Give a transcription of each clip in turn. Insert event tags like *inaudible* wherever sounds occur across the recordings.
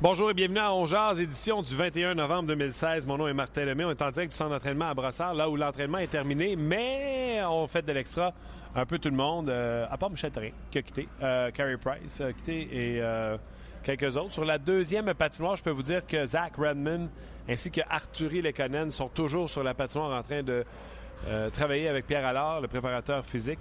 Bonjour et bienvenue à On Jazz, édition du 21 novembre 2016. Mon nom est Martin Lemay. On est en direct du centre d'entraînement à Brossard, là où l'entraînement est terminé, mais on fait de l'extra un peu tout le monde, euh, à part Michel qui a quitté, euh, Price a quitté et euh, quelques autres. Sur la deuxième patinoire, je peux vous dire que Zach Redman ainsi que Arthurie Lekonen sont toujours sur la patinoire en train de euh, travailler avec Pierre Allard, le préparateur physique.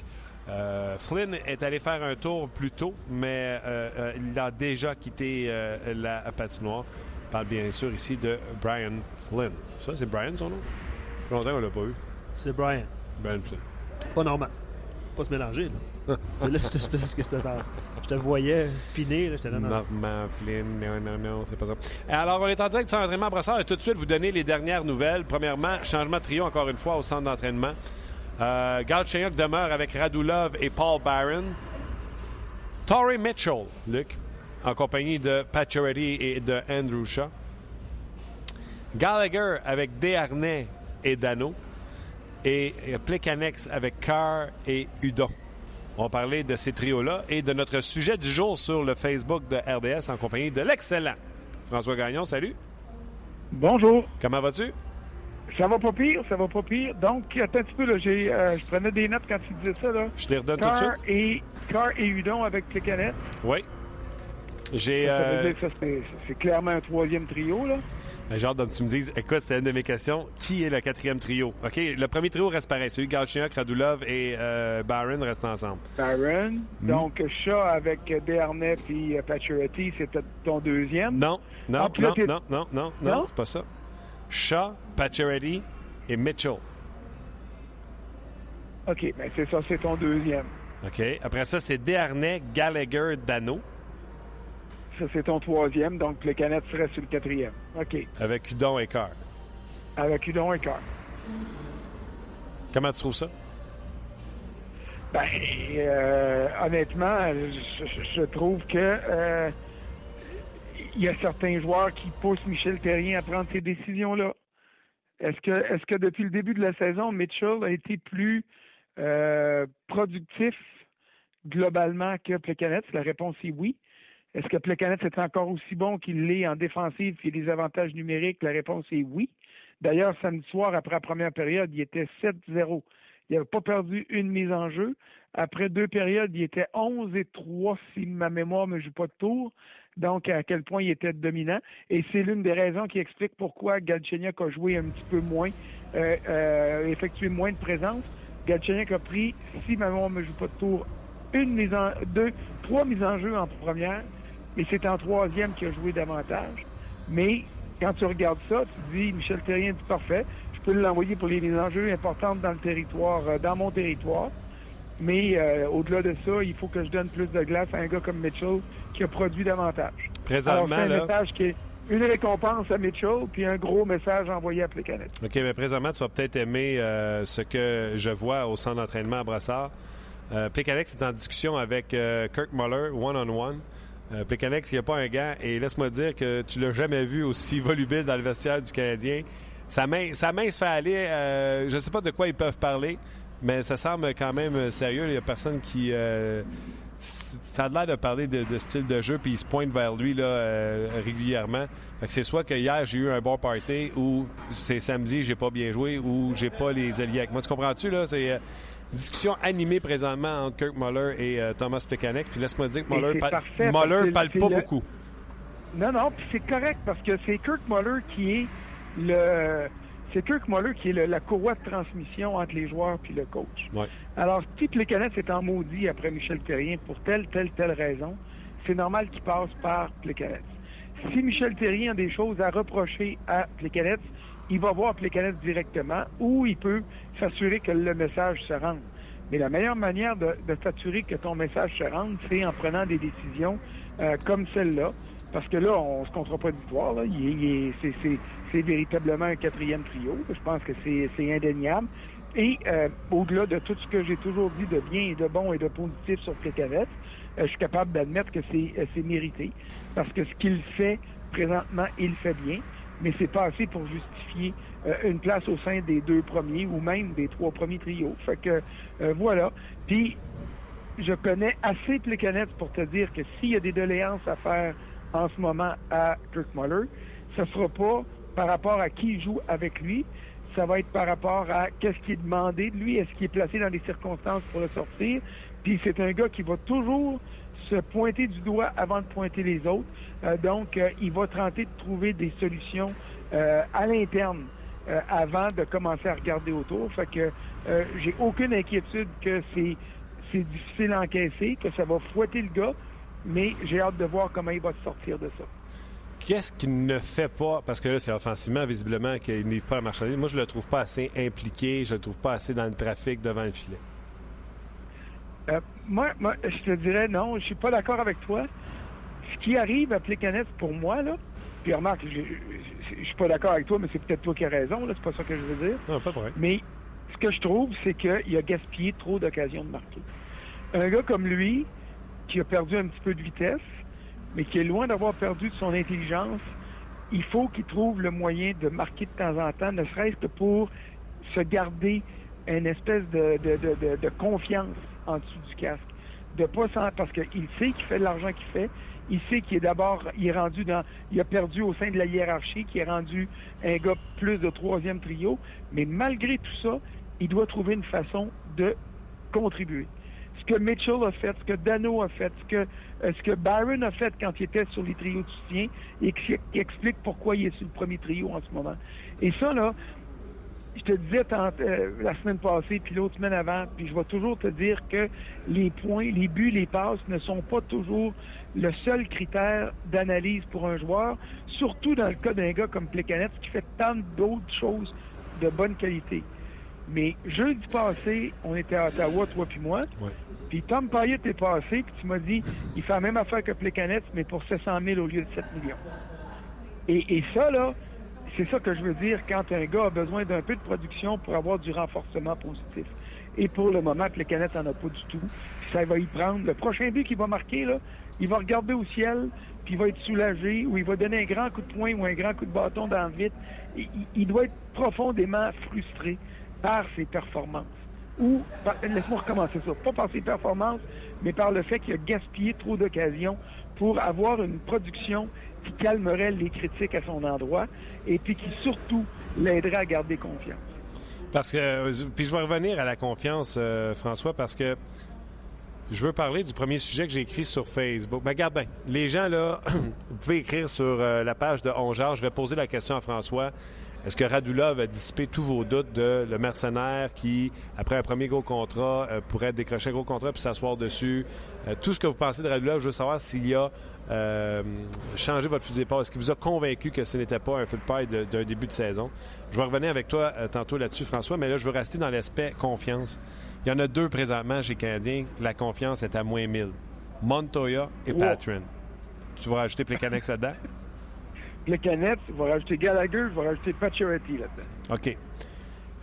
Euh, Flynn est allé faire un tour plus tôt, mais euh, euh, il a déjà quitté la patinoire. On parle bien sûr ici de Brian Flynn. Ça, c'est Brian son nom? Longtemps qu'on l'a pas eu. C'est Brian. Brian Flynn. Pas normal. Pas se mélanger, là. *laughs* c'est là que je te, ce que je te parle. Je te voyais spinner, là. Non. Normand Flynn, non, non, non, c'est pas ça. Alors, on est en direct d'entraînement à Brassard et tout de suite vous donner les dernières nouvelles. Premièrement, changement de trio encore une fois au centre d'entraînement. Euh, Galchenyuk demeure avec Radulov et Paul Barron. Torrey Mitchell, Luc, en compagnie de Pacioretty et de Andrew Shaw. Gallagher avec Desharnais et Dano. Et Plekanex avec Carr et Udon. On va parler de ces trios-là et de notre sujet du jour sur le Facebook de RDS en compagnie de l'excellent François Gagnon. Salut. Bonjour. Comment vas-tu? Ça va pas pire, ça va pas pire. Donc, attends un petit peu, là, j'ai, euh, je prenais des notes quand tu disais ça, là. Je te les redonne tout de suite. et, Carr et Udon avec les canettes. Oui. J'ai. Ça veut euh, dire que ça, c'est, c'est clairement un troisième trio, là. Ben, hâte que tu me dises, écoute, c'était une de mes questions. Qui est le quatrième trio? OK, le premier trio reste pareil. Celui Galchenyuk, Radulov et euh, Barron restent ensemble. Barron. Hmm. Donc, Shaw avec Desharnais puis Pacioretty, c'était ton deuxième? Non, non, Ah, non, non, non, non, non, Non? c'est pas ça. Shaw, Pacioretty et Mitchell. OK, ben c'est ça, c'est ton deuxième. OK. Après ça, c'est Desharnais, Gallagher, Dano, Ça, c'est ton troisième. Donc, les canettes seraient sur le quatrième. OK. avec Udon et Carr. Avec Udon et Carr. Comment tu trouves ça? Ben, euh, honnêtement, je trouve que euh, il y a certains joueurs qui poussent Michel Terrien à prendre ces décisions-là. Est-ce que, est-ce que depuis le début de la saison, Mitchell a été plus euh, productif globalement que Plekanec? La réponse est oui. Est-ce que Plekanec est encore aussi bon qu'il l'est en défensive et des avantages numériques? La réponse est oui. D'ailleurs, samedi soir, après la première période, il était 7-0. Il n'avait pas perdu une mise en jeu. Après deux périodes, il était 11 et 3 si ma mémoire ne me joue pas de tour. Donc, à quel point il était dominant. Et c'est l'une des raisons qui explique pourquoi Galchenyuk a joué un petit peu moins, euh, euh, effectué moins de présence. Galchenyuk a pris, si ma mémoire ne me joue pas de tour, une mise en deux, trois mises en jeu en première, et c'est en troisième qu'il a joué davantage. Mais quand tu regardes ça, tu dis Michel Terrien dit parfait, peux l'envoyer pour les mises en jeu importantes dans le territoire, euh, dans mon territoire. Mais euh, au-delà de ça, il faut que je donne plus de glace à un gars comme Mitchell qui a produit davantage. Alors, Présentement, c'est un là. message qui est une récompense à Mitchell, puis un gros message envoyé à Plekanec. OK, mais présentement, tu vas peut-être aimer euh, ce que je vois au centre d'entraînement à Brassard. Euh, est en discussion avec euh, Kirk Muller, one-on-one. Euh, il n'y a pas un gars, et laisse-moi dire que tu l'as jamais vu aussi *laughs* volubile dans le vestiaire du Canadien. Sa main, sa main se fait aller, euh, je ne sais pas de quoi ils peuvent parler, mais ça semble quand même sérieux. Il n'y a personne qui, euh, ça a l'air de parler de, style de jeu, puis il se pointe vers lui là, euh, régulièrement. Fait que c'est soit que hier j'ai eu un bon party, ou c'est samedi j'ai pas bien joué, ou j'ai pas les alliés avec moi. Tu comprends-tu là? C'est euh, discussion animée présentement entre Kirk Muller et euh, Thomas Plekanec. Puis laisse-moi dire que Muller, Muller parle pas beaucoup. Non, non, puis c'est correct parce que c'est Kirk Muller qui est le c'est Kirk Muller qui est la courroie de transmission entre les joueurs puis le coach. Alors, si Plekanec est en maudit après Michel Terrien pour telle, telle, telle raison, c'est normal qu'il passe par Plekanec. Si Michel Terrien a des choses à reprocher à Plekanec, il va voir Plekanec directement ou il peut s'assurer que le message se rende. Mais la meilleure manière de, s'assurer que ton message se rende, c'est en prenant des décisions euh, comme celle-là. Parce que là, on se comptera pas d'histoire. c'est, véritablement un quatrième trio. Je pense que c'est, indéniable. Et euh, au-delà de tout ce que j'ai toujours dit de bien et de bon et de positif sur Plekanec, euh, je suis capable d'admettre que c'est, c'est mérité. Parce que ce qu'il fait présentement, il fait bien mais c'est pas assez pour justifier euh, une place au sein des deux premiers ou même des trois premiers trios. Fait que euh, voilà. Puis je connais assez Plekanec pour te dire que s'il y a des doléances à faire en ce moment à Kirk Muller, ce sera pas par rapport à qui joue avec lui, ça va être par rapport à qu'est-ce qui est demandé de lui, est-ce qu'il est placé dans des circonstances pour le sortir. Puis c'est un gars qui va toujours se pointer du doigt avant de pointer les autres. Euh, donc, euh, il va tenter de trouver des solutions euh, à l'interne avant de commencer à regarder autour. Fait que j'ai aucune inquiétude que c'est difficile à encaisser, que ça va fouetter le gars, mais j'ai hâte de voir comment il va se sortir de ça. Qu'est-ce qu'il ne fait pas, parce que là, c'est offensivement, visiblement, qu'il n'est pas à marchander. Moi, je le trouve pas assez impliqué, je le trouve pas assez dans le trafic devant le filet. Euh, moi, moi, je te dirais non, je suis pas d'accord avec toi. Ce qui arrive à Plekanec pour moi, là, puis remarque, je, je, suis pas d'accord avec toi, mais c'est peut-être toi qui as raison, là, c'est pas ça que je veux dire. Non, pas vrai. Mais ce que je trouve, c'est qu'il a gaspillé trop d'occasions de marquer. Un gars comme lui, qui a perdu un petit peu de vitesse, mais qui est loin d'avoir perdu de son intelligence, il faut qu'il trouve le moyen de marquer de temps en temps, ne serait-ce que pour se garder une espèce de, de, de, de confiance en dessous du casque. De pas parce qu'il sait qu'il fait l'argent qu'il fait. Il sait qu'il est d'abord, il est rendu dans, il a perdu au sein de la hiérarchie, qui est rendu un gars plus de troisième trio. Mais malgré tout ça, il doit trouver une façon de contribuer. Que Mitchell a fait, ce que Dano a fait, ce que, euh, ce que Byron a fait quand il était sur les trios de soutien et qui explique pourquoi il est sur le premier trio en ce moment. Et ça, là, je te disais euh, la semaine passée, puis l'autre semaine avant, puis je vais toujours te dire que les points, les buts, les passes ne sont pas toujours le seul critère d'analyse pour un joueur, surtout dans le cas d'un gars comme Plekanec qui fait tant d'autres choses de bonne qualité. Mais jeudi passé, on était à Ottawa, toi puis moi. Puis Tom Payet est passé, puis tu m'as dit, il fait la même affaire que Plekanec, mais pour 700 000 au lieu de 7 millions. Et, et ça, là, c'est ça que je veux dire quand un gars a besoin d'un peu de production pour avoir du renforcement positif. Et pour le moment, le canette n'en a pas du tout. Ça va y prendre. Le prochain but qu'il va marquer, là, il va regarder au ciel, puis il va être soulagé, ou il va donner un grand coup de poing ou un grand coup de bâton dans le vide. Il, doit être profondément frustré par ses performances. Ou, *laughs* laisse-moi recommencer ça, pas par ses performances, mais par le fait qu'il a gaspillé trop d'occasions pour avoir une production qui calmerait les critiques à son endroit et puis qui surtout l'aiderait à garder confiance. Parce que, euh, puis je vais revenir à la confiance, euh, François, parce que je veux parler du premier sujet que j'ai écrit sur Facebook. Ben, regarde bien, les gens, là, *clears throat* vous pouvez écrire sur euh, la page de Ongeard. Je vais poser la question à François. Est-ce que Radulov a dissipé tous vos doutes de le mercenaire qui, après un premier gros contrat, euh, pourrait décrocher un gros contrat puis s'asseoir dessus? Euh, tout ce que vous pensez de Radulov, je veux savoir s'il a euh, changé votre fusil d'épaule. Est-ce qu'il vous a convaincu que ce n'était pas un feu de paille d'un début de saison? Je vais revenir avec toi tantôt là-dessus, François, mais là, je veux rester dans l'aspect confiance. Il y en a deux présentement chez Canadiens. La confiance est à moins 1000. Montoya et Patrin. Tu vas rajouter Plecanex là-dedans? *laughs* le Canette, je vais rajouter Gallagher, je vais rajouter Pacioretty là-dedans. OK.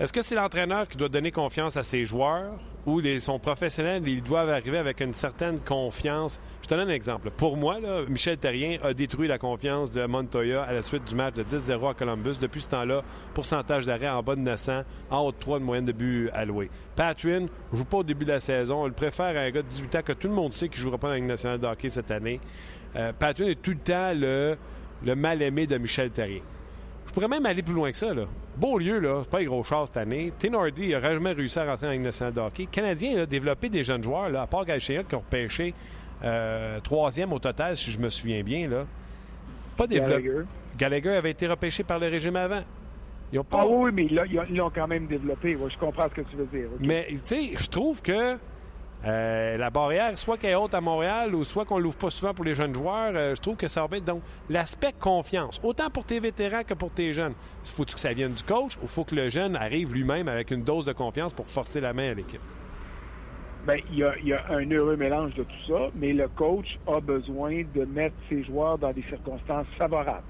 Est-ce que c'est l'entraîneur qui doit donner confiance à ses joueurs ou les, son professionnel, ils doivent arriver avec une certaine confiance? Je te donne un exemple. Pour moi, Michel Terrien a détruit la confiance de Montoya à la suite du match de 10-0 à Columbus. Depuis ce temps-là, pourcentage d'arrêt en bas de 900, en haut de 3 de moyenne de but alloué. Patrick ne joue pas au début de la saison. On le préfère à un gars de 18 ans que tout le monde sait qu'il jouera pas dans la Ligue nationale de hockey cette année. Euh, est tout le temps le, le mal-aimé de Michel Terrien. Je pourrais même aller plus loin que ça. Là. Beaulieu, là, pas un gros char cette année. Hardy n'a jamais réussi à rentrer dans Ligue nationale de hockey. Canadien a développé des jeunes joueurs, là, à part Galchenyuk qui ont repêché euh, troisième au total, si je me souviens bien. Là. Pas développé. Gallagher. avait été repêché par le régime avant. Ils ont pas... Ah oui, mais là, ils l'ont quand même développé. je comprends ce que tu veux dire. Mais, tu sais, je trouve que euh, la barrière, soit qu'elle est haute à Montréal ou soit qu'on l'ouvre pas souvent pour les jeunes joueurs, euh, je trouve que ça va être. Donc, l'aspect confiance, autant pour tes vétérans que pour tes jeunes. Faut que ça vienne du coach ou faut que le jeune arrive lui-même avec une dose de confiance pour forcer la main à l'équipe? Bien, il y, a, un heureux mélange de tout ça, mais le coach a besoin de mettre ses joueurs dans des circonstances favorables.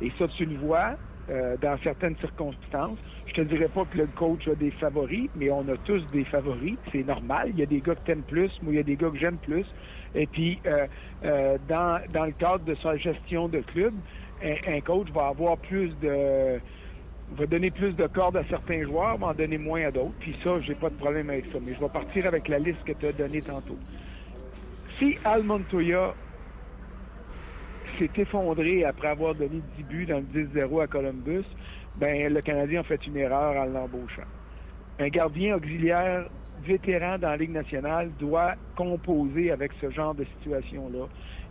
Et ça, tu le vois euh, dans certaines circonstances. Je te dirais pas que le coach a des favoris, mais on a tous des favoris. C'est normal. Il y a des gars que t'aimes plus, moi, il y a des gars que j'aime plus. Et puis, euh, euh, dans, dans le cadre de sa gestion de club, un, coach va avoir plus de va donner plus de cordes à certains joueurs, va en donner moins à d'autres. Puis ça, j'ai pas de problème avec ça. Mais je vais partir avec la liste que tu as donnée tantôt. Si Al Montoya s'est effondré après avoir donné 10 buts dans le 10-0 à Columbus, ben le Canadien a fait une erreur en l'embauchant. Un gardien auxiliaire vétéran dans la Ligue nationale doit composer avec ce genre de situation-là.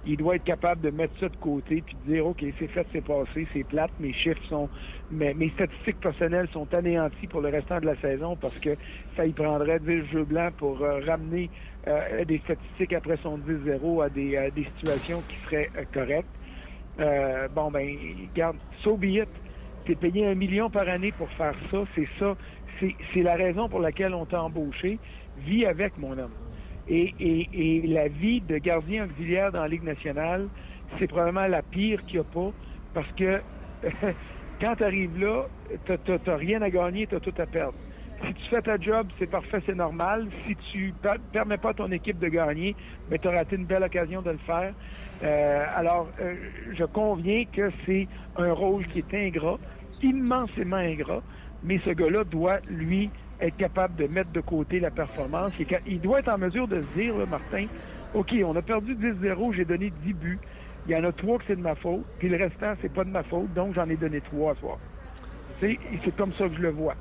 Il doit être capable de mettre ça de côté puis de dire OK, c'est fait, c'est passé, c'est plate, mes chiffres sont mes, statistiques personnelles sont anéanties pour le restant de la saison parce que ça y prendrait 10 jeux blancs pour euh, ramener euh, des statistiques après son 10-0 à des, à des situations qui seraient euh, correctes. Euh, bon, ben, garde, so be it. T'es payé un million par année pour faire ça. C'est ça. C'est la raison pour laquelle on t'a embauché. Vis avec, mon homme. Et, et, et la vie de gardien auxiliaire dans la Ligue nationale, c'est probablement la pire qu'il n'y a pas. Parce que *laughs* quand tu arrives là, tu rien à gagner, tu as tout à perdre. Si tu fais ta job, c'est parfait, c'est normal. Si tu permets pas à ton équipe de gagner, mais tu as raté une belle occasion de le faire. Euh, alors, euh, je conviens que c'est un rôle qui est ingrat, immensément ingrat, mais ce gars-là doit, lui, être capable de mettre de côté la performance. Il doit être en mesure de se dire, Martin, OK, on a perdu 10-0, j'ai donné 10 buts. Il y en a trois que c'est de ma faute, puis le restant, c'est pas de ma faute, donc j'en ai donné trois ce soir. C'est comme ça que je le vois.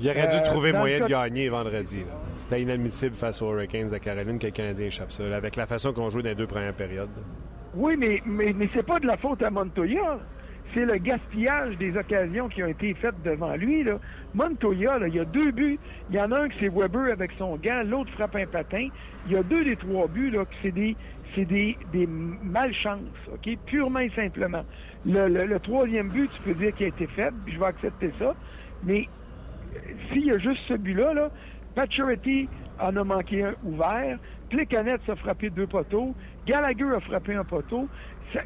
Il aurait dû euh, trouver moyen de gagner vendredi. C'était inadmissible face aux Hurricanes de Caroline que le Canadien échappe ça, avec la façon qu'on joue dans les deux premières périodes. Oui, mais, mais, mais c'est pas de la faute à Montoya. C'est le gaspillage des occasions qui ont été faites devant lui. Là. Montoya, là, il y a deux buts. Il y en a un qui c'est Weber avec son gant, l'autre frappe un patin. Il y a deux des trois buts là, que c'est des c'est des, des malchances, OK? Purement et simplement. Le, le, troisième but, tu peux dire qu'il a été faible, je vais accepter ça. Mais s'il y a juste ce but-là, là, en a manqué un ouvert, Plecanet a frappé deux poteaux, Gallagher a frappé un poteau.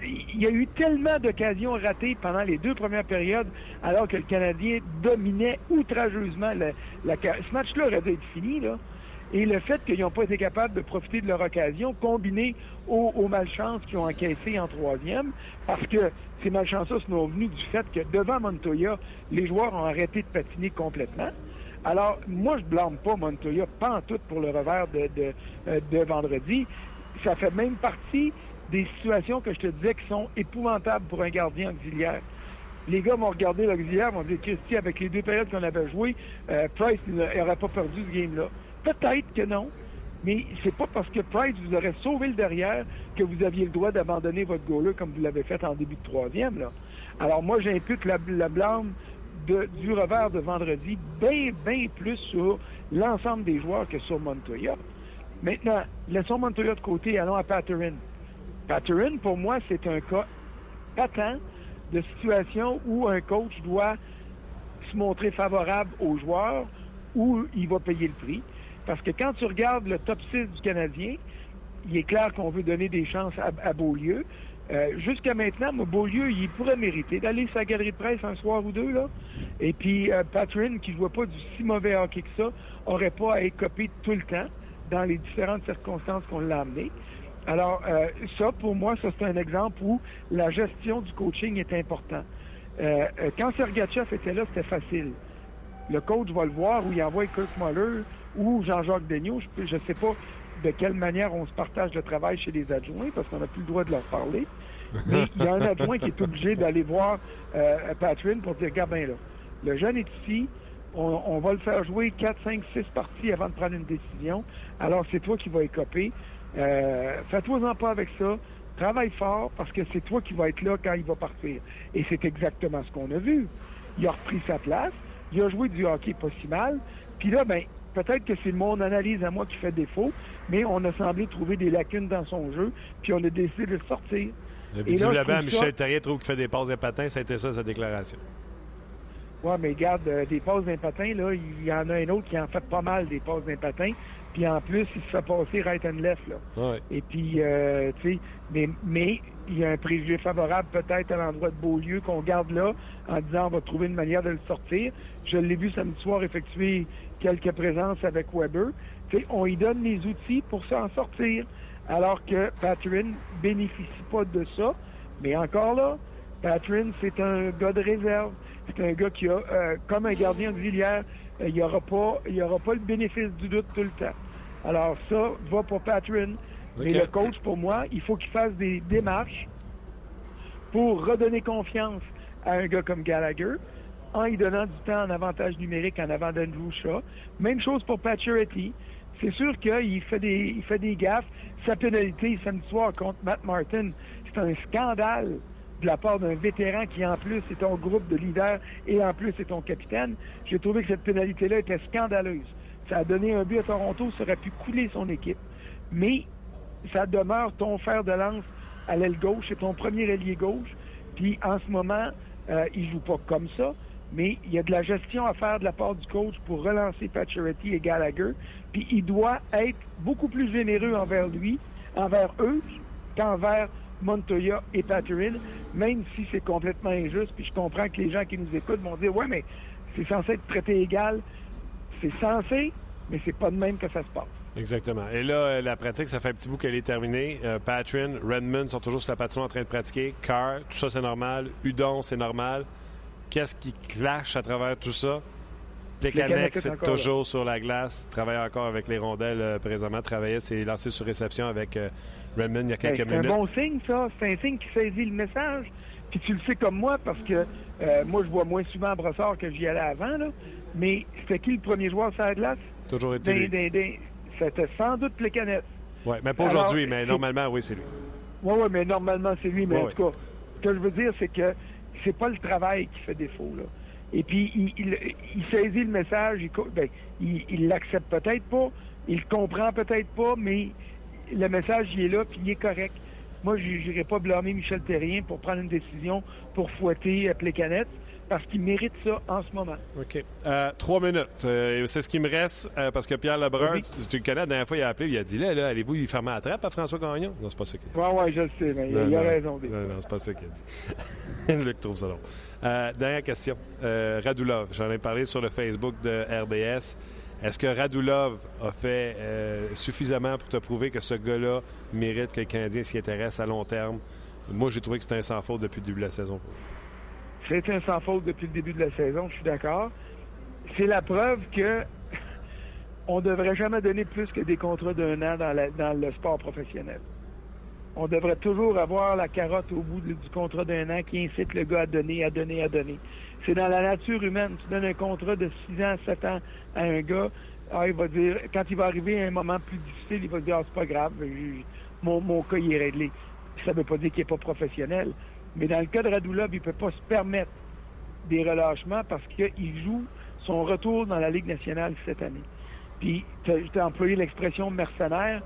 il y a eu tellement d'occasions ratées pendant les deux premières périodes, alors que le Canadien dominait outrageusement. La, ce match-là aurait dû être fini, là. Et le fait qu'ils n'ont pas été capables de profiter de leur occasion, combiné aux, aux malchances qu'ils ont encaissées en troisième, parce que ces malchances-là sont venues du fait que devant Montoya, les joueurs ont arrêté de patiner complètement. Alors, moi, je blâme pas Montoya, pas en tout pour le revers de, de, euh, de, vendredi. Ça fait même partie des situations que je te disais qui sont épouvantables pour un gardien auxiliaire. Les gars m'ont regardé l'auxiliaire, m'ont dit Christy, avec les deux périodes qu'on avait jouées, euh, Price n'aurait pas perdu ce game-là. Peut-être que non, mais c'est pas parce que Price vous aurait sauvé le derrière que vous aviez le droit d'abandonner votre goaler comme vous l'avez fait en début de troisième. Alors moi, j'impute la, blâme du revers de vendredi bien, bien plus sur l'ensemble des joueurs que sur Montoya. Maintenant, laissons Montoya de côté et allons à Patterin. Patterin, pour moi, c'est un cas patent de situation où un coach doit se montrer favorable aux joueurs ou il va payer le prix. Parce que quand tu regardes le top 6 du Canadien, il est clair qu'on veut donner des chances à, Beaulieu. Euh, Jusqu'à maintenant, Beaulieu, il pourrait mériter d'aller la galerie de presse un soir ou deux. là. Et puis, euh, qui ne voit pas du si mauvais hockey que ça, aurait pas à être copé tout le temps dans les différentes circonstances qu'on l'a amené. Alors, euh, ça, pour moi, ça, c'est un exemple où la gestion du coaching est important. Euh, euh, quand Sergachev était là, c'était facile. Le coach va le voir où il envoie Kirk Muller ou Jean-Jacques Daigneault. Je ne sais pas de quelle manière on se partage le travail chez les adjoints parce qu'on n'a plus le droit de leur parler. Mais il y a un *laughs* adjoint qui est obligé d'aller voir euh, Patrin pour dire, regarde bien là, le jeune est ici, on, on va le faire jouer 4, 5, 6 parties avant de prendre une décision. Alors c'est toi qui vas écoper. Euh, Fais-toi-en pas avec ça. Travaille fort parce que c'est toi qui vas être là quand il va partir. Et c'est exactement ce qu'on a vu. Il a repris sa place. Il a joué du hockey pas si mal. Puis là, ben, peut-être que c'est mon analyse à moi qui fait défaut, mais on a semblé trouver des lacunes dans son jeu, puis on a décidé de le sortir. Le trouve Michel Terrier trouve qu'il fait des passes patins. Ça a été ça, sa déclaration. Ouais, mais regarde, euh, des passes d'un patin, là, il y en a un autre qui en fait pas mal des passes d'un patin. Puis en plus, il se fait passer right and left, là. Ouais. Et puis, euh, tu sais, mais, mais il y a un préjugé favorable peut-être à l'endroit de Beaulieu qu'on garde là en disant on va trouver une manière de le sortir. Je l'ai vu samedi soir effectuer quelques présences avec Weber. On lui donne les outils pour s'en sortir. Alors que Patrin bénéficie pas de ça. Mais encore là, Patrin, c'est un gars de réserve. C'est un gars qui a, euh, comme un gardien auxiliaire, euh, il n'y aura pas, y aura pas le bénéfice du doute tout le temps. Alors ça va pour Patrin. Mais Ok. le coach, pour moi, il faut qu'il fasse des démarches pour redonner confiance à un gars comme Gallagher en lui donnant du temps en avantage numérique en avant d'Andrew Shaw. Même chose pour Pacioretty. C'est sûr qu'il fait des, il fait des gaffes. Sa pénalité samedi soir contre Matt Martin, c'est un scandale de la part d'un vétéran qui, en plus, est ton groupe de leaders et en plus est ton capitaine. J'ai trouvé que cette pénalité-là était scandaleuse. Ça a donné un but à Toronto, ça aurait pu couler son équipe. Mais ça demeure ton fer de lance à l'aile gauche, c'est ton premier ailier gauche. Puis en ce moment, euh, il joue pas comme ça, mais il y a de la gestion à faire de la part du coach pour relancer Pacioretty et Gallagher. Puis il doit être beaucoup plus généreux envers lui, envers eux, qu'envers Montoya et Patterin, même si c'est complètement injuste. Puis je comprends que les gens qui nous écoutent vont dire ouais, mais c'est censé être traité égal. C'est censé, mais c'est pas de même que ça se passe. Exactement. Et là, euh, la pratique, ça fait un petit bout qu'elle est terminée. Euh, Patrin, Redmond sont toujours sur la patinoire en train de pratiquer. Carr, tout ça, c'est normal. Udon, c'est normal. Qu'est-ce qui clash à travers tout ça? Plekanec Plekanec, est c'est toujours sur la glace. Travaille encore avec les rondelles euh, présentement. Travaillait, c'est lancé sur réception avec euh, Redmond il y a quelques c'est un minutes. bon signe, ça. C'est un signe qui saisit le message. Puis tu le sais comme moi, parce que euh, moi, je vois moins souvent Brossard que j'y allais avant, là. Mais c'était qui le premier joueur sur la glace? Toujours été lui. C'était sans doute Plekanec. Ouais, mais pas aujourd'hui, mais normalement, oui, c'est lui. Oui, oui, mais normalement, c'est lui. Mais Ouais, en tout cas, ce que je veux dire, c'est que c'est pas le travail qui fait défaut, là. Et puis, il, saisit le message, il, ben, l'accepte peut-être pas, il le comprend peut-être pas, mais le message, il est là, puis il est correct. Moi, je n'irai pas blâmer Michel Terrien pour prendre une décision pour fouetter euh, Plekanec, parce qu'il mérite ça en ce moment. OK. Euh, trois minutes. Euh, c'est ce qui me reste euh, parce que Pierre Lebrun, Oui. tu, le connais, la dernière fois, il a appelé, il a dit là, là allez-vous lui fermer la trappe à François Gagnon? Non, c'est pas ça qu'il dit. Ouais, ouais, je le sais, mais Non, il a raison. Non, non, c'est pas ça qu'il a dit. *laughs* Luc trouve ça long. Dernière question. Radulov, j'en ai parlé sur le Facebook de RDS. Est-ce que Radulov a fait suffisamment pour te prouver que ce gars-là mérite que le Canadien s'y intéresse à long terme? Moi, j'ai trouvé que c'était un sans faute depuis le début de la saison. C'est un sans faute depuis le début de la saison, je suis d'accord. C'est la preuve que *laughs* on devrait jamais donner plus que des contrats d'un an dans, le sport professionnel. On devrait toujours avoir la carotte au bout du contrat d'un an qui incite le gars à donner, à donner, à donner. C'est dans la nature humaine. Tu donnes un contrat de 6 ans, 7 ans à un gars, ah, il va dire, quand il va arriver à un moment plus difficile, il va dire, ah, c'est pas grave, mon, mon cas, il est réglé. Ça veut pas dire qu'il est pas professionnel. Mais dans le cas de Radulov, il peut pas se permettre des relâchements parce qu'il joue son retour dans la Ligue nationale cette année. Puis, tu as employé l'expression mercenaire.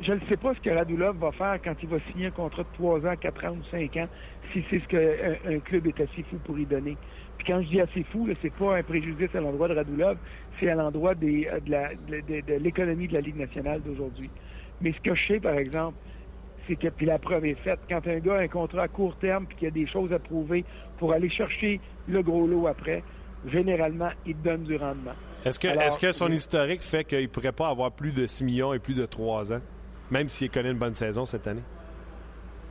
Je ne sais pas ce que Radulov va faire quand il va signer un contrat de 3 ans, 4 ans ou 5 ans, si c'est ce qu'un un club est assez fou pour y donner. Puis quand je dis assez fou, c'est pas un préjudice à l'endroit de Radulov, c'est à l'endroit euh, de la- de- l'économie de la Ligue nationale d'aujourd'hui. Mais ce que je sais, par exemple, c'est que, puis la preuve est faite, quand un gars a un contrat à court terme puis qu'il y a des choses à prouver pour aller chercher le gros lot après, généralement, il donne du rendement. Est-ce que, Alors, que son oui. historique fait qu'il ne pourrait pas avoir plus de 6 millions et plus de 3 ans, même s'il connaît une bonne saison cette année?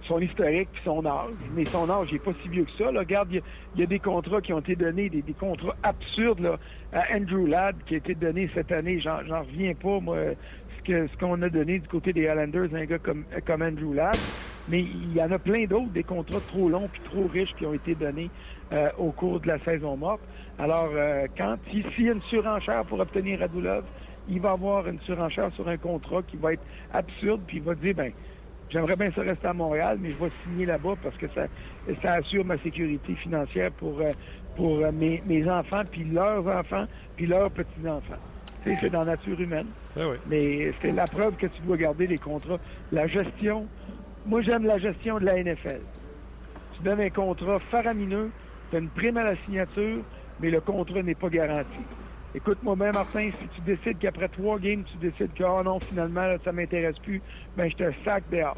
son historique puis son âge. Mais son âge n'est pas si vieux que ça. Là. Regarde, il y a- il y, a des contrats qui ont été donnés, des, des contrats absurdes là, à Andrew Ladd qui a été donné cette année. J'en, reviens pas, moi, ce qu'on a donné du côté des Islanders, un gars comme, Andrew Ladd. Mais il y en a plein d'autres, des contrats trop longs puis trop riches qui ont été donnés euh, au cours de la saison morte. Alors, euh, quand si- s'il y a une surenchère pour obtenir Radulov, il va avoir une surenchère sur un contrat qui va être absurde, puis il va dire, ben, J'aimerais bien ça rester à Montréal, mais je vais signer là-bas parce que ça, ça assure ma sécurité financière pour, euh, pour euh, mes, mes enfants, puis leurs enfants, puis leurs petits-enfants. C'est dans la nature humaine. Oui. Mais c'est la preuve que tu dois garder les contrats. La gestion, moi j'aime la gestion de la NFL. Tu donnes un contrat faramineux, tu as une prime à la signature, mais le contrat n'est pas garanti. Écoute-moi bien, Martin, si tu décides qu'après trois games, tu décides que oh non, finalement, là, ça m'intéresse plus, ben je te sac dehors.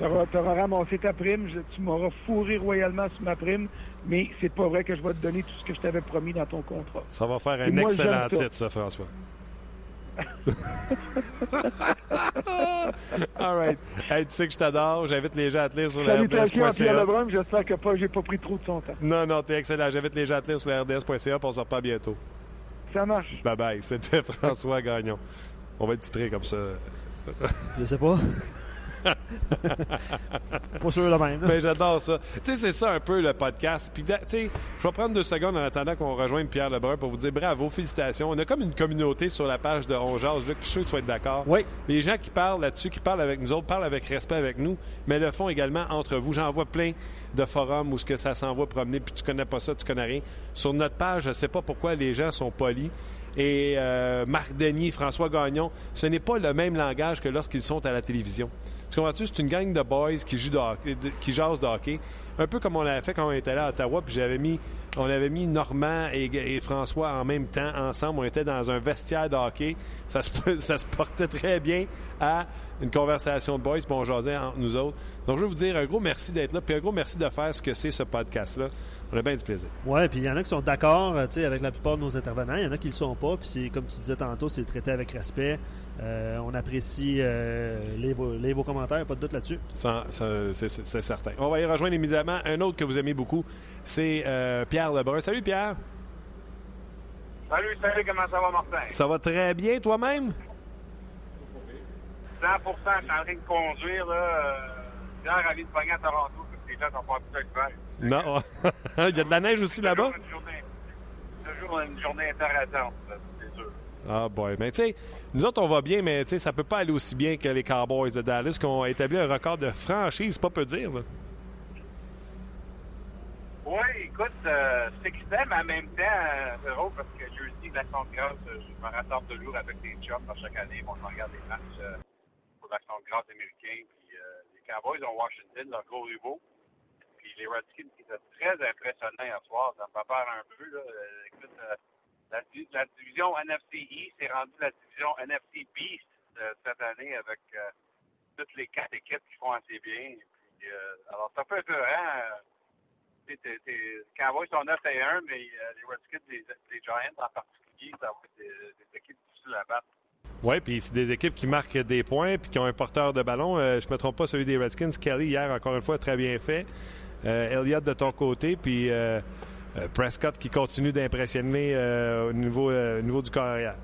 Tu auras, ramassé ta prime, je- tu m'auras fourré royalement sur ma prime, mais c'est pas vrai que je vais te donner tout ce que je t'avais promis dans ton contrat. Ça va faire un moi, excellent titre, ça, François. *laughs* All right. Hey, tu sais que je t'adore. J'invite les gens à te lire sur le RDS.ca. J'espère que pas, j'ai pas pris trop de son temps. Non, non, t'es excellent. J'invite les gens à te lire sur le RDS.ca. On se reparle bientôt. Ça marche. Bye bye. C'était *laughs* François Gagnon. On va être titré comme ça. Je sais pas. *laughs* *laughs* pas sûr de même. là. Mais j'adore ça. Tu sais, c'est ça un peu le podcast. Puis, tu sais, je vais prendre deux secondes en attendant qu'on rejoigne Pierre Lebrun pour vous dire bravo, félicitations. On a comme une communauté sur la page de On Jase, Luc, puis je suis sûr que tu vas être d'accord. Oui. Les gens qui parlent là-dessus, qui parlent avec nous autres, parlent avec respect avec nous, mais le font également entre vous. J'en vois plein de forums où ce que ça s'envoie promener, puis tu connais pas ça, tu connais rien. Sur notre page, je sais pas pourquoi les gens sont polis. Et euh, Marc Denis, François Gagnon, ce n'est pas le même langage que lorsqu'ils sont à la télévision. Tu comprends-tu? C'est une gang de boys qui jouent de hockey, de- qui jasent de hockey. Un peu comme on l'avait fait quand on était là à Ottawa, puis j'avais mis, on avait mis Normand et, François en même temps, ensemble. On était dans un vestiaire de hockey. *laughs* Ça se, portait très bien à une conversation de boys, puis on jasait entre nous autres. Donc, je veux vous dire un gros merci d'être là, puis un gros merci de faire ce que c'est ce podcast-là. On a bien du plaisir. Ouais, puis il y en a qui sont d'accord euh, avec la plupart de nos intervenants. Il y en a qui le sont pas. Puis c'est comme tu disais tantôt, c'est traité avec respect. Euh, on apprécie euh, les, vos, les vos commentaires, pas de doute là-dessus. C'est certain. On va y rejoindre immédiatement un autre que vous aimez beaucoup, c'est euh, Pierre Lebrun. Salut Pierre, Salut, salut, comment ça va, Martin? ça va très bien toi-même? 100 je suis en train de conduire, là. Euh, bien ravi de pogner à Toronto, parce que les gens sont pas habitués de faire. Non. *laughs* Il y a de la neige aussi là-bas? Toujours une journée- Toujours une journée intéressante. Ah boy, mais tu sais, nous autres on va bien, mais tu sais, ça peut pas aller aussi bien que les Cowboys de Dallas qui ont établi un record de franchise, pas peu dire. Oui, écoute, euh, c'est excitant, mais en même temps, euh, parce que jeudi, l'action de grâce, euh, je me rattrape toujours avec des chums à chaque année. On regarde des matchs euh, pour l'action de grâce américain. Puis les Cowboys ont Washington, leur gros rivaux. Puis les Redskins qui étaient très impressionnants hier soir. Ça me fait peur un peu. Là. Écoute, la, di- la division NFC East est rendue la division NFC Beast euh, cette année avec euh, toutes les quatre équipes qui font assez bien. Euh, alors, ça peut être hein, t'es- t'es- t'es- Cowboys sont 9 et 1, mais les Redskins, les, Giants en particulier, ça va être des, des équipes difficiles à battre. Ouais, puis c'est des équipes qui marquent des points puis qui ont un porteur de ballon. Je me trompe pas, celui des Redskins, Kelly hier encore une fois très bien fait. Elliott de ton côté, puis euh, Prescott qui continue d'impressionner euh, au niveau, euh, au niveau du carrière.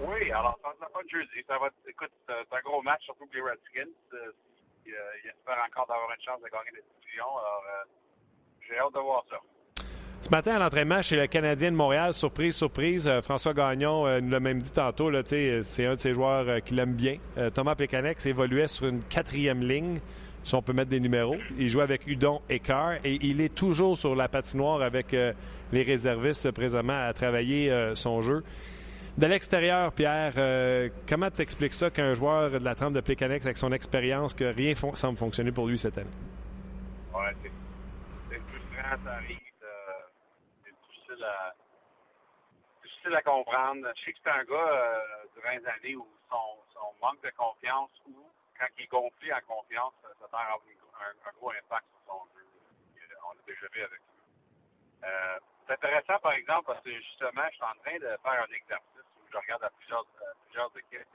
Oui, alors ça va pas de jeudi. Ça va, être- écoute, c'est un gros match, surtout pour les Redskins. Euh, ils, euh, espèrent encore d'avoir une chance de gagner la division. Alors, euh, j'ai hâte de voir ça. Ce matin, à l'entraînement chez le Canadien de Montréal, surprise, surprise, euh, François Gagnon euh, nous l'a même dit tantôt, euh, c'est un de ses joueurs euh, qui l'aime bien. Euh, Thomas Plekanec évoluait sur une quatrième ligne, si on peut mettre des numéros. Il joue avec Udon et Carr et il est toujours sur la patinoire avec euh, les réservistes présentement à travailler euh, son jeu. De l'extérieur, Pierre, euh, comment t'expliques ça qu'un joueur de la trempe de Plekanec avec son expérience, que rien semble fonctionner pour lui cette année? Ouais, c'est frustrant, ça arrive. euh, c'est difficile à, difficile à comprendre. Je sais que c'est un gars, durant les années où son, son manque de confiance ou quand il est gonflé en confiance, ça tend à avoir un, un, gros impact sur son jeu. On l'a déjà vu avec lui. Euh, c'est intéressant, par exemple, parce que justement, je suis en train de faire un exercice où je regarde à plusieurs, euh, plusieurs équipes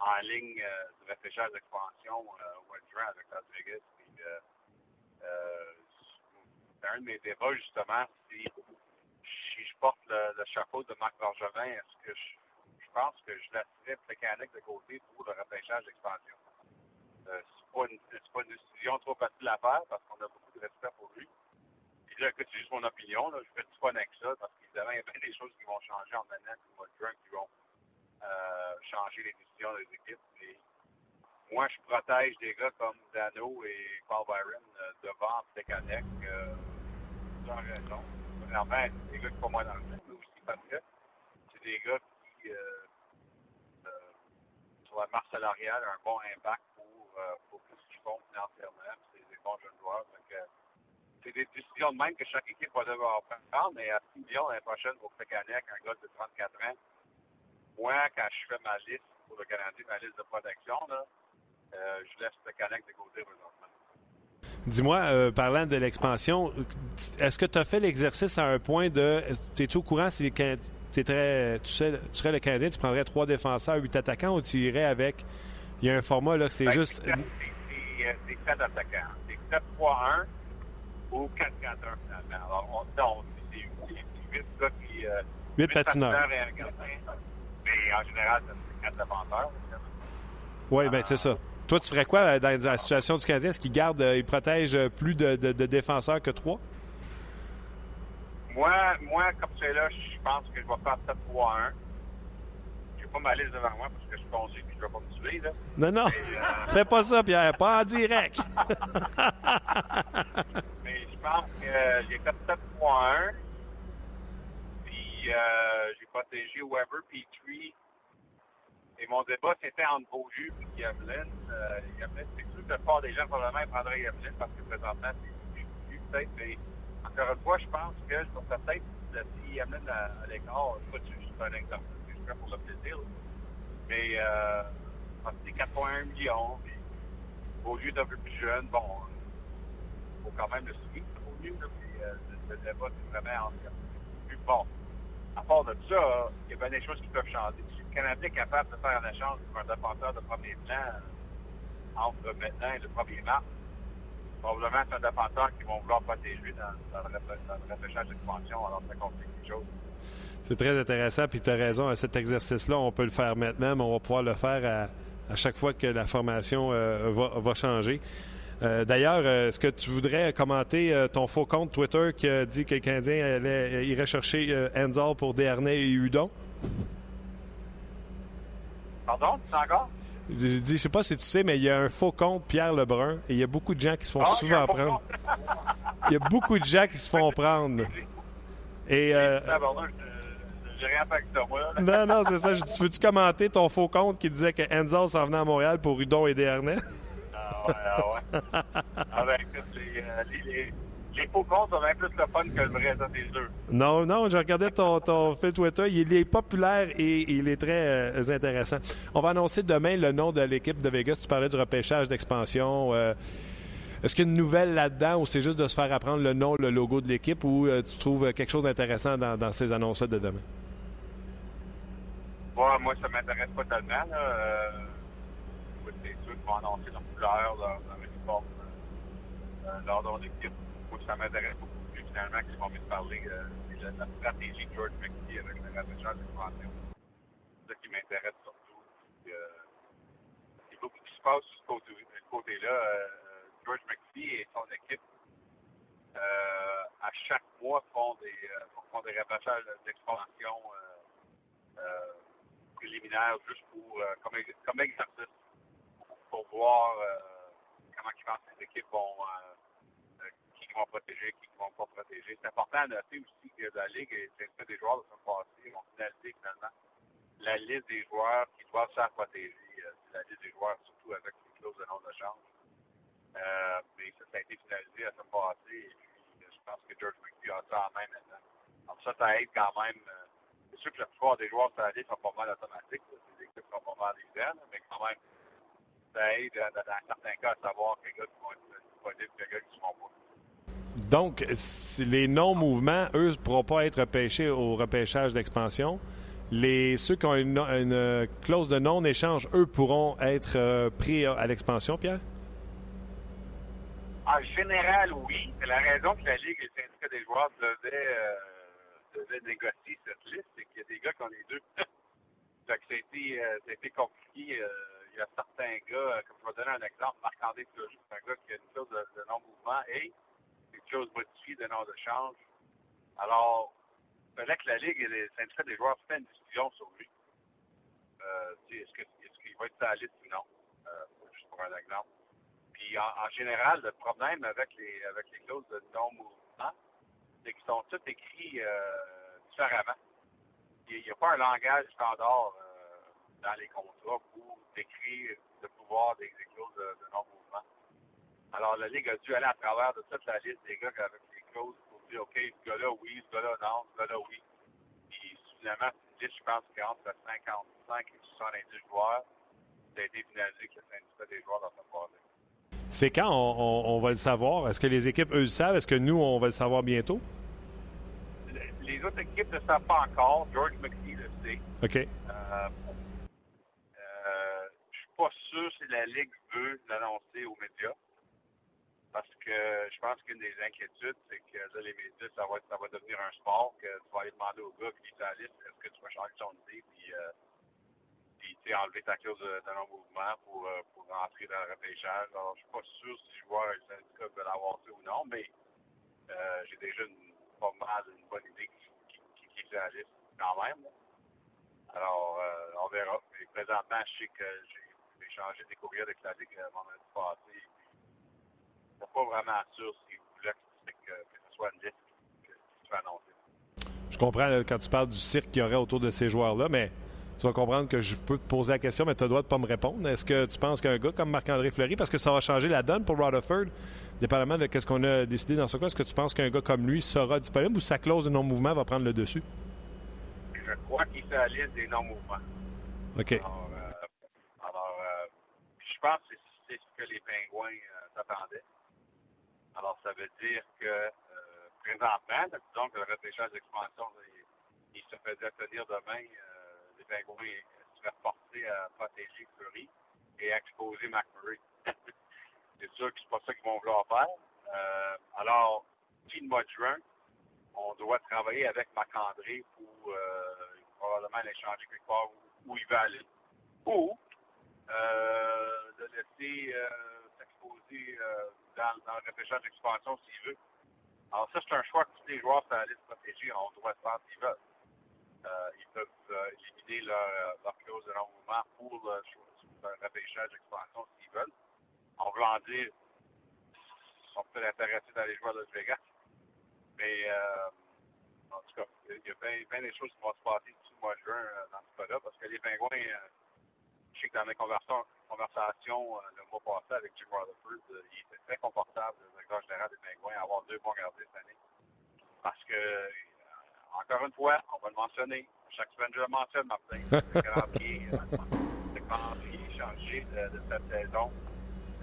en ligne euh, repêchage d'expansion euh, au Grand avec Las Vegas. Puis, euh, euh, c'est un de mes débats, justement, si, si je porte le, chapeau de Marc Bergevin, est-ce que je, pense que je laisserais mécanique de côté pour le repêchage d'expansion? Euh, c'est pas, une, pas une décision trop facile à faire parce qu'on a beaucoup de respect pour lui. Puis là, c'est juste mon opinion. Là. Je fais du fun avec ça parce qu'évidemment, il y a bien des choses qui vont changer en maintenant au mois de qui vont euh, changer les décisions des équipes. Et moi, je protège des gars comme Dano et Paul Byron euh, devant Plekanec. Euh, sans raison. C'est des gars qui sont moins dans le jeu, aussi parce que c'est des gars qui, euh, euh, sur la marche salariale, ont un bon impact euh, pour font financièrement. puis C'est des bons jeunes joueurs. Euh, c'est des décisions de même que chaque équipe va devoir prendre, mais à 6 millions l'année prochaine pour Plekanec, un gars de 34 ans, moi, quand je fais ma liste pour le Canadien, ma liste de protection, là, euh, je laisse Canadien de côté. Dis-moi, euh, parlant de l'expansion, est-ce que tu as fait l'exercice à un point de. Es-tu au courant si t'es très, tu, sais, tu serais le Canadien, tu prendrais trois défenseurs, huit attaquants ou tu irais avec. Il y a un format là que c'est Ben, juste. C'est c'est, euh, c'est sept attaquants. C'est 7-3-1 ou 4-4-1 finalement. Alors, on, non, c'est c'est- c'est huit gars qui. Euh, Huit patineurs. et un gardien. Mais en général, c'est quatre défenseurs. Oui, ben c'est ça. Toi, tu ferais quoi euh, dans la situation du Canadien? Est-ce qu'il garde, euh, il protège euh, plus de, de- de défenseurs que trois? Moi, moi, comme c'est là, je pense que je vais faire 7-3-1. Pas ma liste devant moi parce que je suis conscient que je vais pas me tuer, là. Non, non. *laughs* Fais pas ça, Pierre. Pas en direct. *laughs* Mais je pense que euh, j'ai fait 7-3-1. Puis euh, j'ai protégé Weber, Petrie. Et mon débat, c'était entre Beaulieu et Yamlin. Euh, c'est sûr que la plupart des gens, probablement, prendraient Yamlin parce que présentement, c'est plus plus peut-être. Mais encore une fois, je pense que je vais peut-être laisser Yamlin à, à l'écart. C'est un exemple. Pour le plaisir. Mais euh, c'est 4,1 millions. Puis Beaulieu est un peu plus jeune. Bon, faut quand même le suivre au mieux. Puis, euh, le, débat, vraiment entre Puis bon, à part de ça, il y a bien des choses qui peuvent changer. Si le Canadien est capable de faire un échange pour un défenseur de premier plan entre maintenant et le 1er mars, probablement c'est un défenseur qu'ils vont vouloir protéger dans, dans le, le d'expansion. Alors, ça complique quelque chose. C'est très intéressant, puis tu as raison. À cet exercice-là, on peut le faire maintenant, mais on va pouvoir le faire à, à chaque fois que la formation euh, va, va changer. Euh, D'ailleurs, euh, est-ce que tu voudrais commenter euh, ton faux compte Twitter qui a dit que le Canadien allait, irait chercher Enzel pour Dernay et Hudon? Pardon, encore? Je sais pas si tu sais, mais il y a un faux compte Pierre Lebrun et il y a beaucoup de gens qui se font Ah, souvent prendre. Il y a beaucoup de gens qui se font *laughs* prendre. Et euh, Avec là. non, non, c'est ça. Je- Tu veux-tu commenter ton faux compte qui disait que Enzel s'en venait à Montréal pour Hudon et Dernay? Ah ouais, ah ouais. Ah ben écoute, les, euh, les, les, les faux comptes ont bien plus le fun que le vrai, ça c'est sûr. Non, non, je regardais ton, ton fil Twitter. Il est populaire et il est très euh, intéressant. On va annoncer demain le nom de l'équipe de Vegas. Tu parlais du repêchage d'expansion. Euh, Est-ce qu'il y a une nouvelle là-dedans ou c'est juste de se faire apprendre le nom, le logo de l'équipe ou euh, tu trouves quelque chose d'intéressant dans, dans ces annonces-là de demain? Bon, moi, ça m'intéresse pas tellement. Là. Euh, c'est sûr qu'ils vont annoncer leur couleur, leur, leur uniforme, euh, leur d'équipe. Moi, ça m'intéresse beaucoup plus finalement qu'ils vont mieux parler euh, c'est la, stratégie de George McKee avec le repêchage d'expansion. C'est ça qui m'intéresse surtout. Euh, il y a beaucoup qui se passe sur ce côté- ce côté-là. Euh, George McPhee et son équipe, à chaque mois, font des, font des d'expansion juste pour, euh, comme, comme exercice, pour voir euh, comment les équipes vont, euh, euh, qui vont protéger, qui vont pas protéger. C'est important à noter aussi que la Ligue et c'est des joueurs de son passé ont finalisé finalement la liste des joueurs qui doivent se faire protéger. La liste des joueurs, surtout avec les clauses de non-échange. Euh, mais ça, ça a été finalisé à ce passé. Et puis, je pense que George McPhee a ça en main maintenant. Alors ça, ça aide quand même. C'est sûr que la plupart des joueurs liste sont pas mal automatiques. C'est des sont pas mal évidentes, mais quand même, ça aide dans, dans certains cas à savoir quel gars qui vont être disponibles quel gars qui ne seront pas. Donc, les non-mouvements, eux, ne pourront pas être repêchés au repêchage d'expansion. Les, ceux qui ont une, une clause de non-échange, eux, pourront être euh, pris à l'expansion, Pierre? En général, oui. C'est la raison que la Ligue et le syndicat des joueurs devaient, euh, devaient négocier cette liste, c'est qu'il y a des gars qui ont les deux. *laughs* fait que ça a été, euh, ça a été compliqué. Euh, il y a certains gars, comme je vais donner un exemple, Marc-André Fleury, c'est un gars qui a une clause de, de non-mouvement et une clause modifiée de non-échange. Alors, il fallait que la Ligue et le syndicat des joueurs fassent une décision sur lui. Euh, est-ce qu'il est va être sur la liste ou non? Euh, juste pour un exemple. Puis en, en, général, le problème avec les avec les clauses de non-mouvement, c'est qu'ils sont tous écrits euh, différemment. Il n'y a pas un langage standard euh, dans les contrats pour décrire le pouvoir des, clauses de, de non-mouvement. Alors la Ligue a dû aller à travers de toute la liste des gars avec les clauses pour dire OK, ce gars-là oui, ce gars-là non, ce gars-là oui. Puis finalement, c'est une liste, je pense, qui entre 55 et 70 joueurs. Ça a été finalisé que le syndicat des joueurs dans cette phase c'est quand on, on, on, va le savoir? Est-ce que les équipes, eux, le savent? Est-ce que nous, on va le savoir bientôt? Les autres équipes ne savent pas encore. George McKee le sait. OK. Euh, je suis pas sûr si la Ligue veut l'annoncer aux médias. Parce que je pense qu'une des inquiétudes, c'est que là, les médias, ça va, ça va devenir un sport, que tu vas aller demander au gars qui est à la liste, est-ce que tu vas changer ton idée, puis, euh, enlever ta clause de, non-mouvement pour, euh, pour rentrer dans le repêchage. Alors, je suis pas sûr si je vois un syndicat veut l'avoir ou non, mais euh, j'ai déjà une, pas mal une bonne idée qui, qui, qui, à quand même. Alors, euh, on verra. Mais présentement, je sais que j'ai échangé des courriels avec la Ligue vendredi passé. Je suis pas vraiment sûr si vous voulez que, que, ce soit une liste qui soit annoncée. Je comprends quand tu parles du cirque qu'il y aurait autour de ces joueurs-là, mais tu vas comprendre que je peux te poser la question, mais tu as le droit de pas me répondre. Est-ce que tu penses qu'un gars comme Marc-André Fleury, parce que ça va changer la donne pour Rutherford, dépendamment de ce qu'on a décidé dans ce cas, est-ce que tu penses qu'un gars comme lui sera disponible ou sa clause de non-mouvement va prendre le dessus? Je crois qu'il fait la liste des non-mouvements. OK. Alors, euh, alors euh, je pense que c'est ce que les Pingouins euh, s'attendaient. Alors, ça veut dire que euh, présentement, disons que le repêchage d'expansion, il, il, se faisait tenir demain les Pingouins seraient forcés à protéger Fleury et à exposer McMurray. *laughs* c'est sûr que c'est pas ça qu'ils vont vouloir faire. Euh, alors, puis le mois de juin, on doit travailler avec Marc-André pour euh, probablement l'échanger quelque part où, il va aller. Ou euh, de laisser euh, s'exposer dans, le repêchage d'expansion s'il veut. Alors ça, c'est un choix que tous les joueurs sur la liste protégée ont droit de faire s'ils veulent. Euh, ils peuvent euh, éliminer leur, leur clause de non-mouvement pour le, le d'expansion s'ils veulent. En voulant dire, ils sont peut-être intéressés d'aller jouer à Las Vegas. Mais euh, en tout cas, il y a bien, bien des choses qui vont se passer d'ici le mois de juin dans ce cas-là, parce que les pingouins, je sais que dans mes conversations, conversations le mois passé avec Jim Rutherford, il était très confortable, le directeur général des pingouins, à avoir deux bons gardiens cette année. Parce que encore une fois, on va le mentionner. Chaque semaine, je le mentionne, Martin. *laughs* Le calendrier, le calendrier changé de, de, cette saison.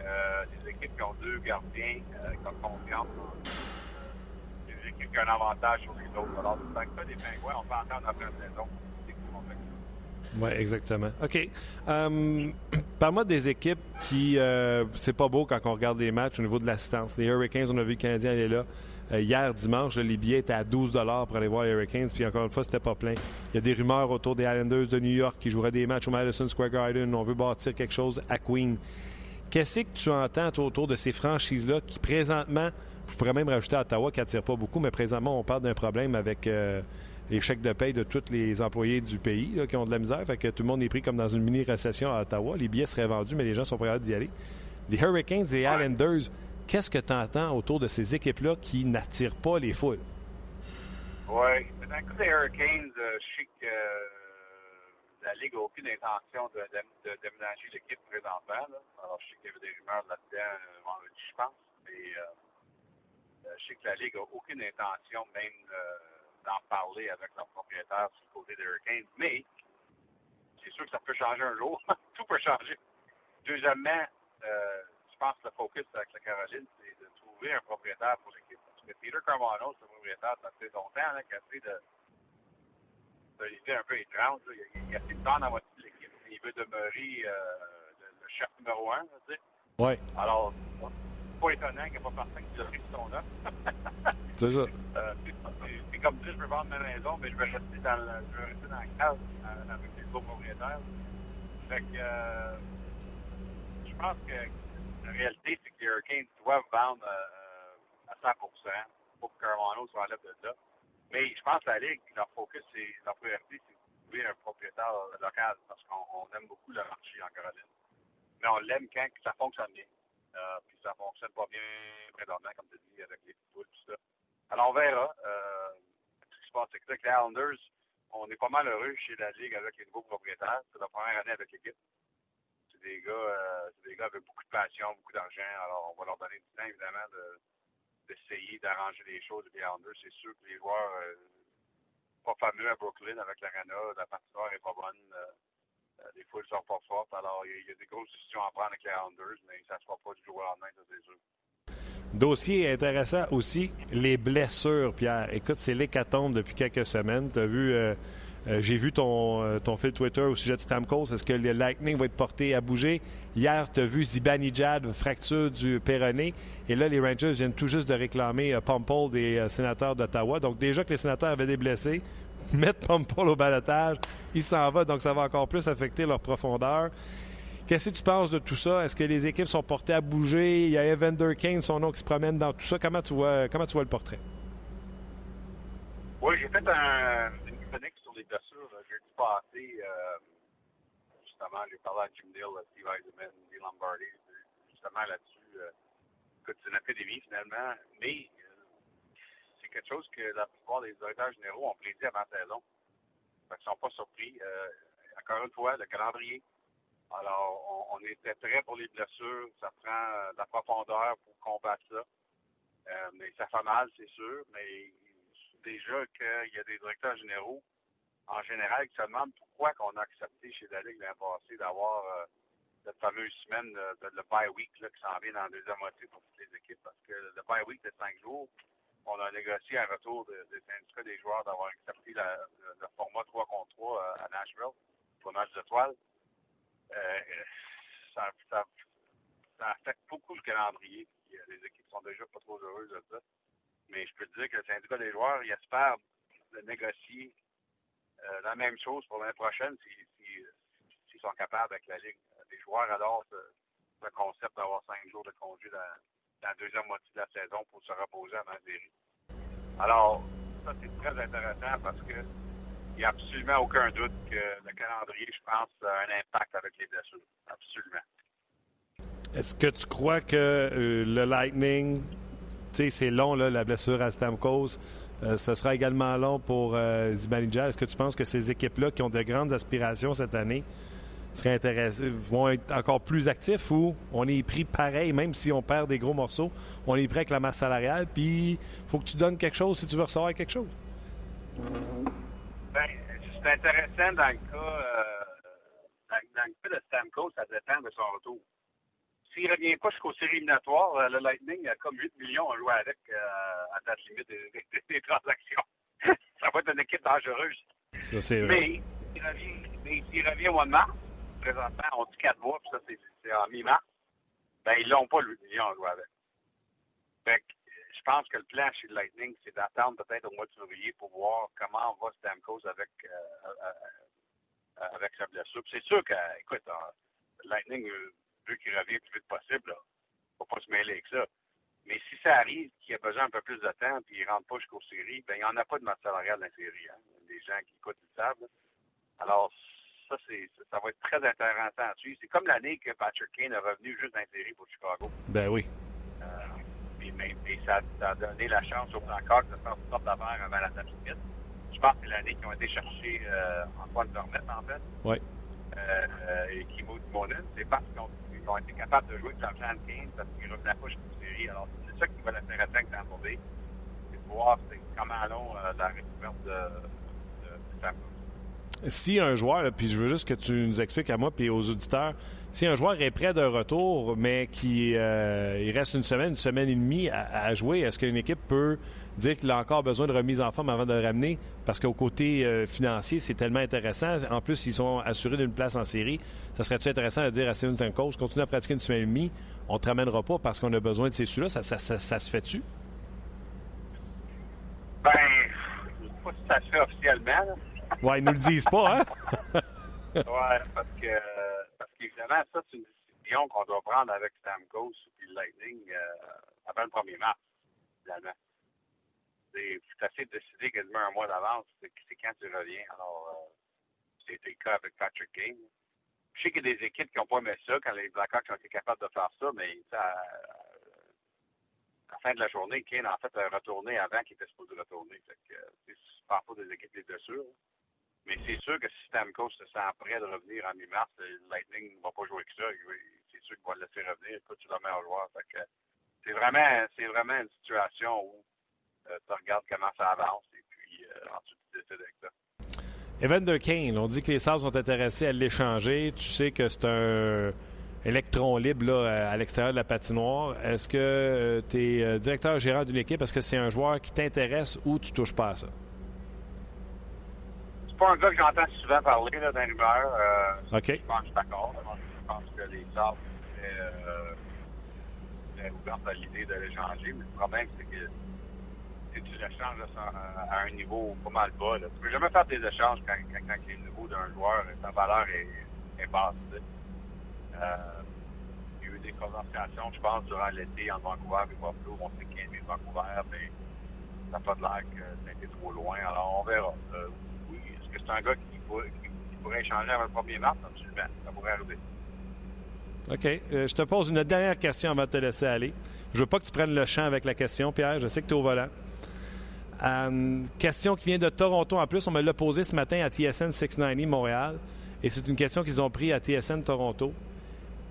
Euh, les équipes qui ont deux gardiens euh, qui ont confiance euh, les équipes qui ont un avantage sur les autres. Alors, dans le cas des Pingouins, on peut entendre après la saison. Oui, exactement. OK. Um, *clears throat* Parle-moi des équipes qui. Euh, c'est pas beau quand on regarde les matchs au niveau de l'assistance. Les Hurricanes, on a vu le Canadien aller là. Euh, hier, dimanche, les billets étaient à 12 pour aller voir les Hurricanes. Puis encore une fois, c'était pas plein. Il y a des rumeurs autour des Islanders de New York qui joueraient des matchs au Madison Square Garden. On veut bâtir quelque chose à Queen. Qu'est-ce que tu entends autour de ces franchises-là qui, présentement, je pourrais même rajouter à Ottawa qui attire pas beaucoup, mais présentement, on parle d'un problème avec euh, les chèques de paye de tous les employés du pays là, qui ont de la misère. Fait que tout le monde est pris comme dans une mini-récession à Ottawa. Les billets seraient vendus, mais les gens sont prêts d'y aller. Les Hurricanes et les Islanders, qu'est-ce que tu entends autour de ces équipes-là qui n'attirent pas les foules? Oui. Dans le cas des Hurricanes, euh, je sais que euh, la Ligue n'a aucune intention de, de, déménager l'équipe présentement. Alors, je sais qu'il y avait des rumeurs là-dedans euh, vendredi, je pense. Mais je sais que la Ligue n'a aucune intention même d'en parler avec leur propriétaire sur le côté des Hurricanes. Mais c'est sûr que ça peut changer un jour. *laughs* Tout peut changer. Deuxièmement, pense que le focus avec la Caroline, c'est de trouver un propriétaire pour l'équipe. Parce que Peter Carmano, c'est un propriétaire, ça fait longtemps là, qu'il a fait de, de l'idée un peu étrange. là. Il, a- il a fait de temps dans votre l'équipe. Il veut demeurer euh, le, le chef numéro un, là, tu sais. Ouais, Alors, c'est pas étonnant qu'il n'y a pas personne qui l'a pris son offre. *laughs* c'est ça. Euh, c'est- c'est- c'est comme dire, je veux vendre ma maison, mais je vais rester dans le, je vais rester dans la case euh, avec les copropriétaires. Fait que, euh, je pense que la réalité, c'est que les Hurricanes doivent vendre euh, à 100% pour que Carmano soit enlève de là. Mais je pense que la Ligue, leur focus, c'est, leur priorité, c'est de trouver un propriétaire local parce qu'on on aime beaucoup le marché en Caroline. Mais on l'aime quand ça fonctionne bien. Euh, puis ça fonctionne pas bien présentement, comme tu dis, avec les poules, tout ça. Alors, on verra. Euh, ce qui se passe, c'est que les Islanders, on est pas mal heureux chez la Ligue avec les nouveaux propriétaires. C'est la première année avec l'équipe. C'est des gars, euh, c'est des gars avec beaucoup de passion, beaucoup d'argent. Alors, on va leur donner du temps, évidemment, de, d'essayer d'arranger les choses les Islanders. C'est sûr que les joueurs, euh, pas fameux à Brooklyn avec l'Arena, la partie est pas bonne. euh, euh, les foules sont pas fortes. Alors, il y, a- des grosses décisions à prendre avec les Islanders, mais ça ne se fera pas du jour au lendemain, ça, c'est sûr. Dossier intéressant aussi, les blessures, Pierre. Écoute, c'est l'hécatombe depuis quelques semaines. Tu as vu, euh, j'ai vu ton, euh, ton fil Twitter au sujet de Stamkos. Est-ce que le Lightning va être porté à bouger? Hier, tu as vu Zibanejad, fracture du péroné. Et là, les Rangers viennent tout juste de réclamer euh, Pumple des sénateurs d'Ottawa. Donc, déjà que les sénateurs avaient des blessés, *laughs* mettre Pumple au balotage, il s'en va. Donc, ça va encore plus affecter leur profondeur. Qu'est-ce que tu penses de tout ça? Est-ce que les équipes sont portées à bouger? Il y a Evander Kane, son nom qui se promène dans tout ça. Comment tu vois, comment tu vois le portrait? Oui, j'ai fait un, blessures euh, jeudi passé. Euh, justement, j'ai parlé à Jim Neal, à Steve Eisenman, Lee Lombardi, justement là-dessus. Euh, écoute, c'est une épidémie finalement, mais euh, c'est quelque chose que la plupart des directeurs généraux ont prédit avant saison. Qu'ils ne sont pas surpris. Euh, encore une fois, le calendrier. Alors, on, on était prêt pour les blessures. Ça prend euh, de la profondeur pour combattre ça. Mais ça fait mal, c'est sûr. Mais déjà qu'il y a des directeurs généraux, en général, qui se demandent pourquoi qu'on a accepté chez la Ligue l'an passé d'avoir euh, cette fameuse semaine de, de- le bye week là, qui s'en vient dans la deuxième moitié pour toutes les équipes. Parce que le bye week de cinq jours, on a négocié un retour de- des syndicats des joueurs d'avoir accepté la- le, format 3 contre 3 à, à Nashville pour le match d'étoiles. Euh, ça, affecte beaucoup le calendrier. Euh, les équipes sont déjà pas trop heureuses de ça. Mais je peux te dire que le syndicat des joueurs, il espère de négocier euh, la même chose pour l'année prochaine s'ils si, s'ils sont capables avec la Ligue. Les joueurs adorent ce concept d'avoir cinq jours de congé dans, la deuxième moitié de la saison pour se reposer avant la série. Alors, ça, c'est très intéressant parce que il n'y a absolument aucun doute que le calendrier, je pense, a un impact avec les blessures. Absolument. Est-ce que tu crois que euh, le Lightning, c'est long, la blessure à Stamkos, euh, ce sera également long pour euh, Zibanejad. Est-ce que tu penses que ces équipes-là qui ont de grandes aspirations cette année seraient intéressées, vont être encore plus actifs ou on est pris pareil, même si on perd des gros morceaux, on est pris avec la masse salariale, puis faut que tu donnes quelque chose si tu veux recevoir quelque chose? Ben, c'est intéressant dans le cas, euh, dans le cas de Stamkos, ça dépend de son retour. S'il ne revient pas jusqu'aux séries éliminatoires, euh, le Lightning a comme 8 millions à jouer avec euh, à date limite des, *laughs* des- des transactions. *laughs* ça va être une équipe dangereuse. Ça, c'est vrai. Mais s'il revient, au mois de mars, présentement, on dit 4 mois, puis ça, c'est, c'est en mi-mars, ben, ils l'ont pas, le 8 millions à jouer avec. Fait que, je pense que le plan chez le Lightning, c'est d'attendre peut-être au mois de février pour voir comment va Stamkos avec, euh, euh, avec sa blessure. Puis c'est sûr que, écoute, le Lightning veut qu'il revienne le plus vite possible. Là. Faut pas se mêler avec ça. Mais si ça arrive qu'il a besoin un peu plus de temps puis il rentre pas jusqu'aux séries, ben il n'y en a pas de masse salariale dans la série. Hein. Les gens qui écoutent le savent. là. Alors, ça, c'est, ça va être très intéressant à suivre. C'est comme l'année que Patrick Kane est revenu juste dans la série pour Chicago. Ben oui. Euh, puis, mais, mais ça, ça a donné la chance aux Blackhawks de faire une sorte d'affaire avant la date limite. Je pense que c'est l'année qu'ils ont été chercher euh, Antoine Dormette, en fait, Oui. euh, euh, et Kimo Dumoulin. C'est parce ils ont été capables de jouer avec l'argent de Kane parce qu'ils ne revenaient pas jusqu'aux séries. Alors, c'est ça qui va être intéressant avec Tampa Bay. C'est de voir comment long euh, la récupération de, de, de si un joueur, là, puis je veux juste que tu nous expliques à moi puis aux auditeurs, si un joueur est près d'un retour, mais qui euh, reste une semaine, une semaine et demie à, à jouer, est-ce qu'une équipe peut dire qu'il a encore besoin de remise en forme avant de le ramener? Parce qu'au côté euh, financier, c'est tellement intéressant. En plus, ils sont assurés d'une place en série. Ça serait-tu intéressant de dire à Steven Stamkos, continue à pratiquer une semaine et demie, on ne te ramènera pas parce qu'on a besoin de ces sous-là? Ça, ça, ça, ça se fait-tu? Ben, je ne sais pas si ça se fait officiellement. Là. Ouais, ils nous le disent pas, hein? *laughs* ouais, parce que parce qu'évidemment, ça, c'est une décision qu'on doit prendre avec Stamkos et Lightning euh, avant le 1er mars, finalement. C'est de décider quasiment un mois d'avance, c'est quand tu reviens. Alors, euh, c'était le cas avec Patrick Kane. Je sais qu'il y a des équipes qui n'ont pas aimé ça quand les Blackhawks ont été capables de faire ça, mais ça, à la fin de la journée, Kane, en fait, a retourné avant qu'il était supposé retourner. Fait que, euh, je parle des équipes les blessures. Mais c'est sûr que si Stamkos se sent prêt de revenir en mi-mars, le Lightning ne va pas jouer avec ça. C'est sûr qu'il va le laisser revenir. Écoute, tu le meilleur joueur. Fait que c'est vraiment, c'est vraiment une situation où euh, tu regardes comment ça avance et puis euh, ensuite tu décides avec ça. Evander Kane, on dit que les Sabres sont intéressés à l'échanger. Tu sais que c'est un électron libre là, à l'extérieur de la patinoire. Est-ce que tu es directeur gérant d'une équipe? Est-ce que c'est un joueur qui t'intéresse ou tu touches pas à ça? C'est pas un gars que j'entends souvent parler rumeurs. Euh, OK. Je pense que je suis d'accord. Je pense que les Sabres seraient euh, à l'idée de l'échanger. Mais le problème, c'est que tu l'échanges à, un niveau pas mal bas, là, tu peux jamais faire des échanges quand, quand, quand le niveau d'un joueur, sa valeur est, basse. Euh, il y a eu des conversations, je pense, durant l'été en Vancouver et Buffalo. On sait qu'il y a Vancouver, mais ça n'a pas de l'air que ça a été trop loin. Alors, on verra. Euh, oui, est-ce que c'est un gars qui, pourrait- qui- qui pourrait échanger avant le 1er mars? Absolument. Ça pourrait arriver. OK. Euh, je te pose une dernière question avant de te laisser aller. Je veux pas que tu prennes le champ avec la question, Pierre. Je sais que tu es au volant. Euh, question qui vient de Toronto en plus. On me l'a posée ce matin à TSN 690 Montréal. Et c'est une question qu'ils ont pris à TSN Toronto.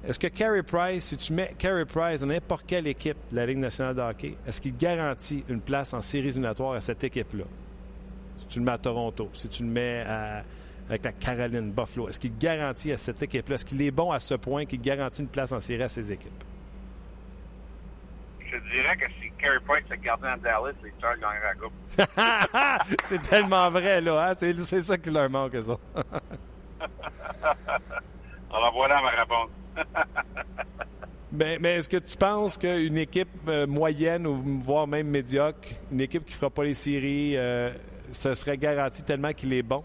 Est-ce que Carey Price, si tu mets Carey Price dans n'importe quelle équipe de la Ligue nationale de hockey, est-ce qu'il garantit une place en séries éliminatoires à cette équipe-là? Si tu le mets à Toronto, si tu le mets avec la Caroline, Buffalo, est-ce qu'il garantit à cette équipe-là, est-ce qu'il est bon à ce point qu'il garantit une place en série à ses équipes? Je dirais que si Carey Price se gardait en Dallas, les Stars gagneraient la Coupe. *laughs* c'est tellement vrai, là. Hein? C'est, c'est ça qui leur manque, ça. *laughs* Alors voilà ma réponse. *laughs* mais, mais est-ce que tu penses qu'une équipe euh, moyenne ou voire même médiocre, une équipe qui ne fera pas les séries, euh, ce serait garanti tellement qu'il est bon?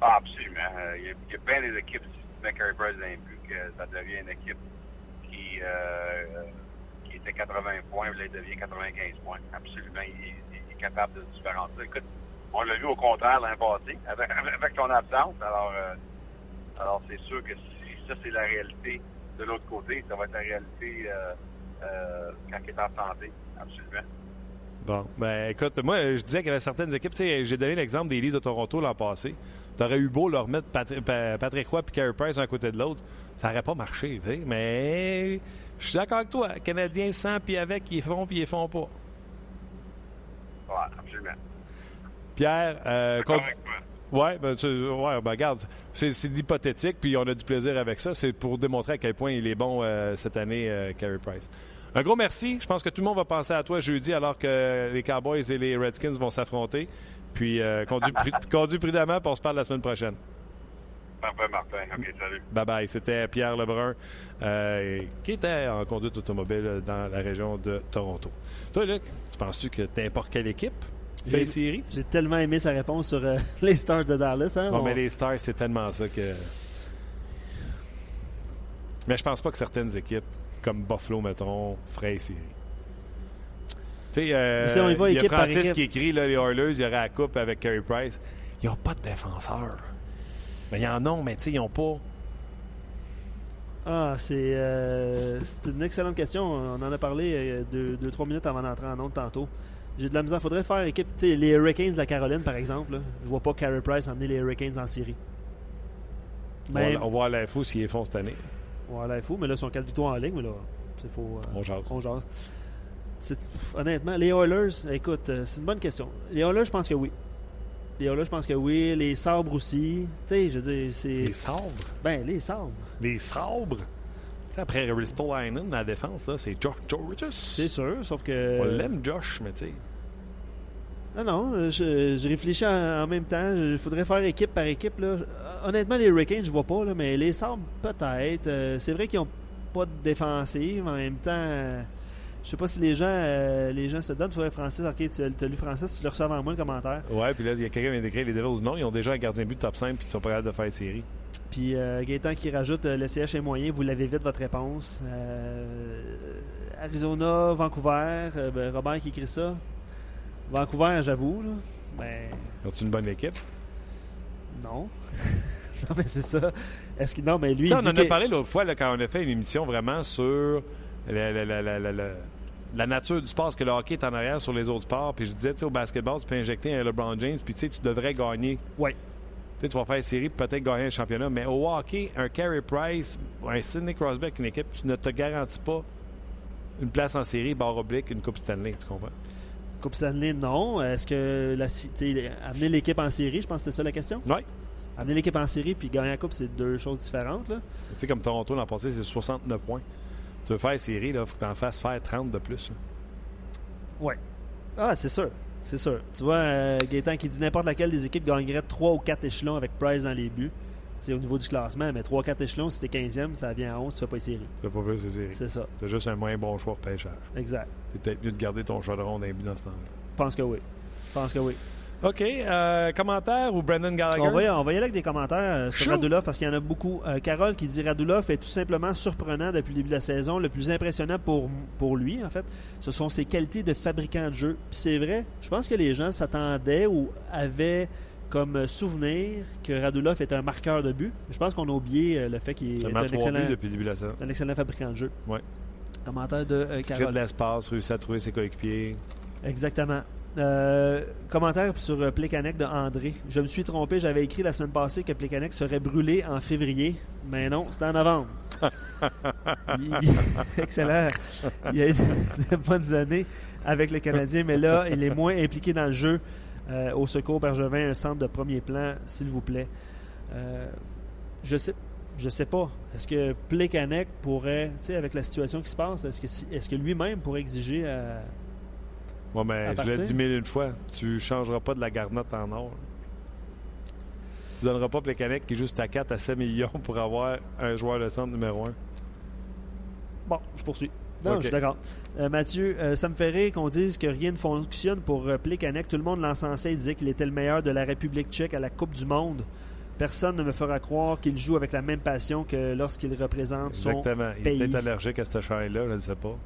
Ah, absolument. Euh, Il y, a, il y a bien des équipes, si tu mets Carey Price dans les buts, que ça devient une équipe qui, euh, qui était 80 points, là, elle devient 95 points. Absolument. Il, est- il capable de différencier. Écoute, on l'a vu au contraire l'an passé, avec, *laughs* avec son absence. Alors, euh, alors c'est sûr que si ça, c'est la réalité de l'autre côté, ça va être la réalité euh, euh, quand il est en. Absolument. Bon, ben écoute, moi, je disais qu'il y avait certaines équipes. J'ai donné l'exemple des Leafs de Toronto l'an passé. Tu aurais eu beau leur mettre Patri- Pa- Patrick Roy et Carey Price un côté de l'autre. Ça n'aurait pas marché. Mais je suis d'accord avec toi. Canadiens sans puis avec, ils font puis ils font pas. Ouais, absolument. Pierre, euh, ben, tu, ouais, ben, regarde, c'est, l'hypothétique, puis on a du plaisir avec ça. C'est pour démontrer à quel point il est bon euh, cette année, euh, Carey Price. Un gros merci. Je pense que tout le monde va penser à toi jeudi alors que les Cowboys et les Redskins vont s'affronter. Puis euh, conduis *laughs* prudemment, puis on se parle la semaine prochaine. Parfait, Martin. OK, salut. Bye bye. C'était Pierre Lebrun, euh, qui était en conduite automobile dans la région de Toronto. Toi, Luc, tu penses-tu que n'importe quelle équipe fait J'ai- les séries? J'ai tellement aimé sa réponse sur euh, *laughs* les Stars de Dallas. Hein? Bon, On- mais les Stars, c'est tellement ça que. Mais je pense pas que certaines équipes, comme Buffalo, mettons, feraient. Tu sais, euh, si on y va il y a Francis équipe. qui écrit là, les Oilers, il y aurait la coupe avec Carey Price. Ils n'ont pas de défenseurs. Mais ils en ont, mais tu sais, ils n'ont pas. Ah, c'est euh, c'est une excellente question. On en a parlé euh, deux, deux, trois minutes avant d'entrer en onde tantôt. J'ai de la misère. Faudrait faire équipe. Tu sais, les Hurricanes de la Caroline, par exemple. là, je vois pas Carey Price emmener les Hurricanes en série. On va- On va voir l'info s'ils les font cette année. voilà, il faut. Mais là, ils sont 4 victoires en ligne. Mais là, il faut. euh, On jase. on jase. C'est- pff, Honnêtement, les Oilers, écoute, euh, c'est une bonne question. Les Oilers, je pense que oui. Les Oilers, je pense que oui. Les sabres aussi. Tu sais, je veux dire, c'est. Les sabres? Ben, les sabres. Les sabres? Tu sais, après Ristolainen, la défense, là, c'est Josh Georges. C'est sûr, sauf que. On l'aime, Josh, mais tu sais. Non, non, je, je réfléchis en, en même temps. Il faudrait faire équipe par équipe. Là. Honnêtement, les Hurricanes, je vois pas, là, mais les Sabres, peut-être. Euh, c'est vrai qu'ils n'ont pas de défensive, en même temps, je sais pas si les gens, euh, les gens se donnent. Faudrait Francis, ok, tu as lu Francis, tu le reçois avant moi le commentaire. Ouais, puis là, il y a quelqu'un qui vient d'écrire les Devils. Non, ils ont déjà un gardien de but top 5 puis ils sont pas capables de faire série. Puis euh, Gaétan qui rajoute euh, le CH est moyen, vous l'avez vite votre réponse. Euh, Arizona, Vancouver, ben, Robert qui écrit ça. Vancouver, j'avoue, là. Ben, Ils ont une bonne équipe? non. *laughs* non, mais c'est ça. Est-ce que. Non, mais lui. Tu on en a parlé l'autre fois là, quand on a fait une émission vraiment sur la, la- la- la- nature du sport, parce que le hockey est en arrière sur les autres sports. Puis je disais, tu sais, au basketball, tu peux injecter un LeBron James, puis tu sais, tu devrais gagner. Ouais. Tu sais, tu vas faire une série, peut-être gagner un championnat. Mais au hockey, un Carey Price, un Sidney Crosby avec une équipe, tu ne te garantis pas une place en série, barre oblique, une Coupe Stanley, tu comprends? Coupe Stanley, non. Est-ce que la, amener l'équipe en série, je pense que c'était ça la question? Oui. Amener l'équipe en série puis gagner la Coupe, c'est deux choses différentes. Tu sais, comme Toronto l'an passé, c'est 69 points. Tu veux faire série, il faut que tu en fasses faire 30 de plus. Ouais. Ah, c'est sûr. C'est sûr. Tu vois, euh, Gaétan qui dit n'importe laquelle des équipes gagnerait 3 ou 4 échelons avec Price dans les buts. Tu sais, au niveau du classement, mais 3 4 échelons, si t'es 15e, ça vient à 11, tu fais pas les séries. Tu fais pas plus de série. C'est ça. C'est juste un moins bon choix au pêchage. Exact. C'est peut-être mieux de garder ton chaudron d'un but dans ce temps-là. Je pense que oui. Je pense que oui. OK. euh, commentaire ou Brendan Gallagher? On va, y- on va y aller avec des commentaires euh, sur. Radulov parce qu'il y en a beaucoup. Euh, Carole qui dit Radulov est tout simplement surprenant depuis le début de la saison. Le plus impressionnant pour, pour lui, en fait, ce sont ses qualités de fabricant de jeu. Puis c'est vrai, je pense que les gens s'attendaient ou avaient comme souvenir que Radulov est un marqueur de but. Je pense qu'on a oublié euh, le fait qu'il est un excellent, depuis le début de la saison. un excellent fabricant de jeu. Ouais. Commentaire de euh, Il crée de Carole. l'espace, réussit à trouver ses coéquipiers. Exactement. Euh, commentaire sur euh, Plekanec de André. Je me suis trompé, j'avais écrit la semaine passée que Plekanec serait brûlé en février, mais non, c'était en novembre. *laughs* Il- il- excellent. Il a eu de bonnes années avec le Canadien, mais là, il est moins impliqué dans le jeu. Euh, au secours, Bergevin, un centre de premier plan, s'il vous plaît. Euh, je sais. Je sais pas. Est-ce que Plekanec pourrait, tu sais, avec la situation qui se passe, est-ce que, est-ce que lui-même pourrait exiger euh, Ouais, mais je l'ai dit mille une fois, tu changeras pas de la garnotte en or. Tu donneras pas Plekanec qui est juste à 4 à 7 millions pour avoir un joueur de centre numéro 1. Bon, je poursuis. Non, je suis d'accord. Euh, Mathieu, euh, ça me fait rire qu'on dise que rien ne fonctionne pour euh, Plekanec. Tout le monde l'encensait et disait qu'il était le meilleur de la République tchèque à la Coupe du Monde. Personne ne me fera croire qu'il joue avec la même passion que lorsqu'il représente son... Exactement. Il est pays. peut-être allergique à cette chaîne-là, je ne sais pas.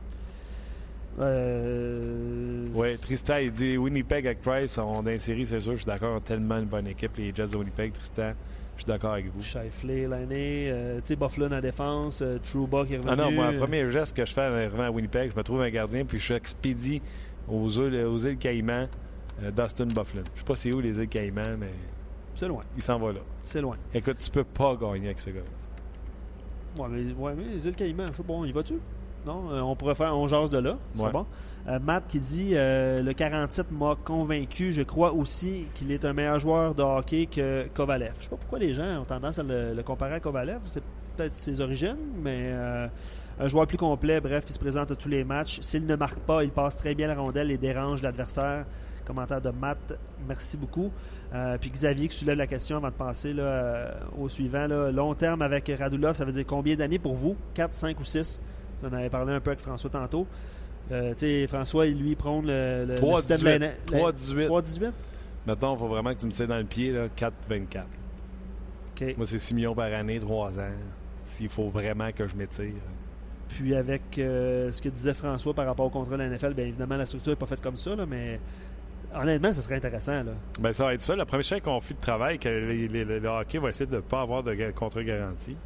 Euh, Oui, Tristan, il dit Winnipeg avec Price, on dans série, c'est sûr, je suis d'accord, a tellement une bonne équipe, les Jets de Winnipeg, Tristan, je suis d'accord avec vous. Shifley l'année, euh, tu sais, Bufflin en défense, euh, Trouba qui est revenu. Ah non, moi, le premier geste que je fais en arrivant à Winnipeg, je me trouve un gardien, puis je expédie aux îles, aux îles Caïmans, euh, Dustin Bufflin. Je sais pas c'est où les îles Caïmans, mais C'est loin, il s'en va là. c'est loin. Écoute, tu peux pas gagner avec ce gars-là. Ouais, mais, ouais, mais les îles Caïmans, je sais pas, on y va-tu? Non, euh, on pourrait faire, on jase de là, c'est Ouais. bon. Euh, Matt qui dit euh, le 47 m'a convaincu. Je crois aussi qu'il est un meilleur joueur de hockey que Kovalev. Je sais pas pourquoi les gens ont tendance à le, le comparer à Kovalev. C'est peut-être ses origines, mais euh, un joueur plus complet. Bref, il se présente à tous les matchs. S'il ne marque pas, il passe très bien la rondelle et dérange l'adversaire. Commentaire de Matt, merci beaucoup. Puis Xavier qui soulève la question avant de passer là, au suivant. là. long terme avec Radulov, ça veut dire combien d'années pour vous? 4, 5 ou 6 On en avait parlé un peu avec François tantôt. Euh, tu sais, François, lui prône le, le, le 3 système 18. Lana- 3 18. 3 18 Maintenant, il faut vraiment que tu me tires dans le pied, là, 4-24. OK. Moi, c'est 6 millions par année, 3 ans. S'il faut vraiment que je m'étire. Puis avec euh, ce que disait François par rapport au contrat de la NFL, bien évidemment, la structure n'est pas faite comme ça, là, mais honnêtement, ce serait intéressant. Là. Ben, ça va être ça. Le prochain conflit de travail, que les- les- le hockey va essayer de ne pas avoir de contrat garanti.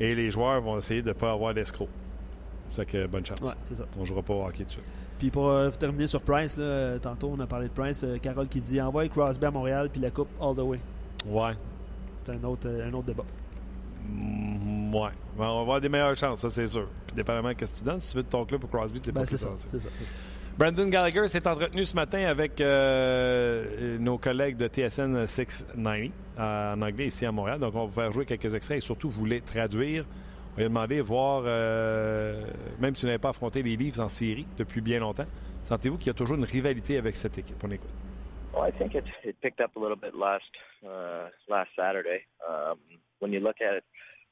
Et les joueurs vont essayer de ne pas avoir d'escroc. C'est que bonne chance. Ouais, c'est ça. On ne jouera pas au hockey dessus. Puis pour euh, terminer sur Price, là, tantôt on a parlé de Price, euh, Carole qui dit envoie Crosby à Montréal puis la coupe all the way. Ouais. C'est un autre, euh, un autre débat. Mm, ouais. Ben, on va avoir des meilleures chances, ça, c'est sûr. Puis, dépendamment de ce que tu donnes, si tu veux de ton club pour Crosby, c'est Ben, pas plus ça, c'est ça. ça. Brandon Gallagher s'est entretenu ce matin avec euh, nos collègues de TSN 690 euh, en anglais ici à Montréal. Donc, on va vous faire jouer quelques extraits et surtout, vous les traduire. Lui a demandé voir, euh, même si vous n'avez pas affronté les Leafs en série depuis bien longtemps, sentez-vous qu'il y a toujours une rivalité avec cette équipe? On écoute. Well, I think it, it picked up a little bit last uh, last Saturday. Um, when you look at it,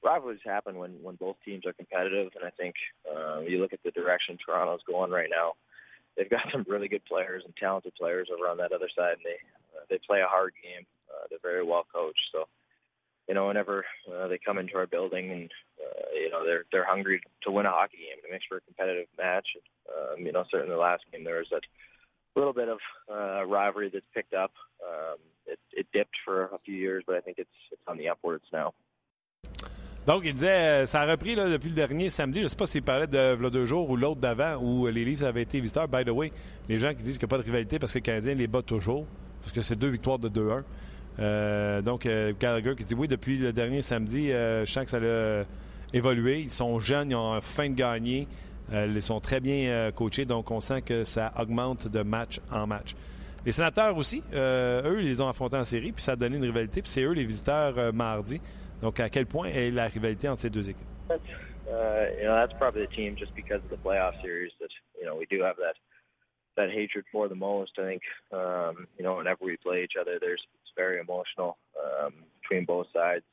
rivalries happen when when both teams are competitive, and I think uh, you look at the direction Toronto's going right now. They've got *laughs* some really good players and talented players over on that other side, and they uh, they play a hard game. Uh, they're very well coached, so you know whenever uh, they come into our building and uh, you know they're they're hungry to win a hockey game. It makes for a competitive match. Um, you know, certainly the last game there was that little bit of uh, rivalry that's picked up. Um, it, it dipped for a few years, but I think it's, it's on the upwards now. Donc, il disait, ça a repris là, depuis le dernier samedi. Je ne sais pas s'il parlait de là, deux jours ou l'autre d'avant où les Leafs avaient été visiteurs. By the way, les gens qui disent qu'il n'y a pas de rivalité parce que le Canadien les bat toujours, parce que c'est deux victoires de 2-1. Euh, donc, euh, Gallagher qui dit oui, depuis le dernier samedi, euh, je sens que ça a évolué. Ils sont jeunes, ils ont faim de gagner. Euh, ils sont très bien euh, coachés, donc on sent que ça augmente de match en match. Les sénateurs aussi, euh, eux, ils les ont affrontés en série, puis ça a donné une rivalité, puis c'est eux les visiteurs mardi. Donc, à quel point est la rivalité entre ces deux équipes? Uh, you know, that's probably the team just because of the playoff series that, you know, we do have that that hatred for the most. I think, um, you know, whenever we play each other, there's it's very emotional um, between both sides.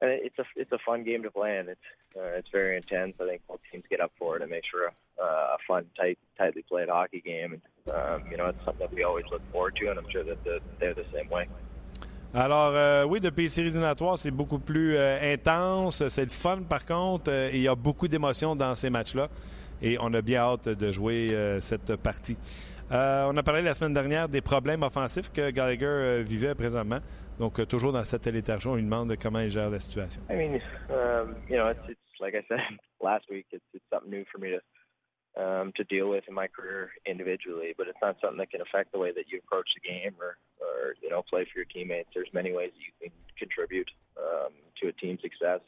And it's a it's a fun game to play, and it's uh, it's very intense. I think both teams get up for it and make a, uh, a fun, tight, tightly played hockey game. And um, you know, it's something that we always look forward to, and I'm sure that the, they're the same way. Alors, euh, oui, depuis les séries éliminatoires, c'est beaucoup plus euh, intense. C'est le fun, par contre. Euh, il y a beaucoup d'émotions dans ces matchs-là. Et on a bien hâte de jouer euh, cette partie. Euh, on a parlé la semaine dernière des problèmes offensifs que Gallagher euh, vivait présentement. Donc, euh, toujours dans cette léthargie, on lui demande comment il gère la situation. I mean, um, you know, it's, it's like I said *laughs* last week. It's, it's something new for me to um, to deal with in my career individually, but it's not something that can affect the way that you approach the game or or you know play for your teammates. There's many ways you can contribute um, to a team's success.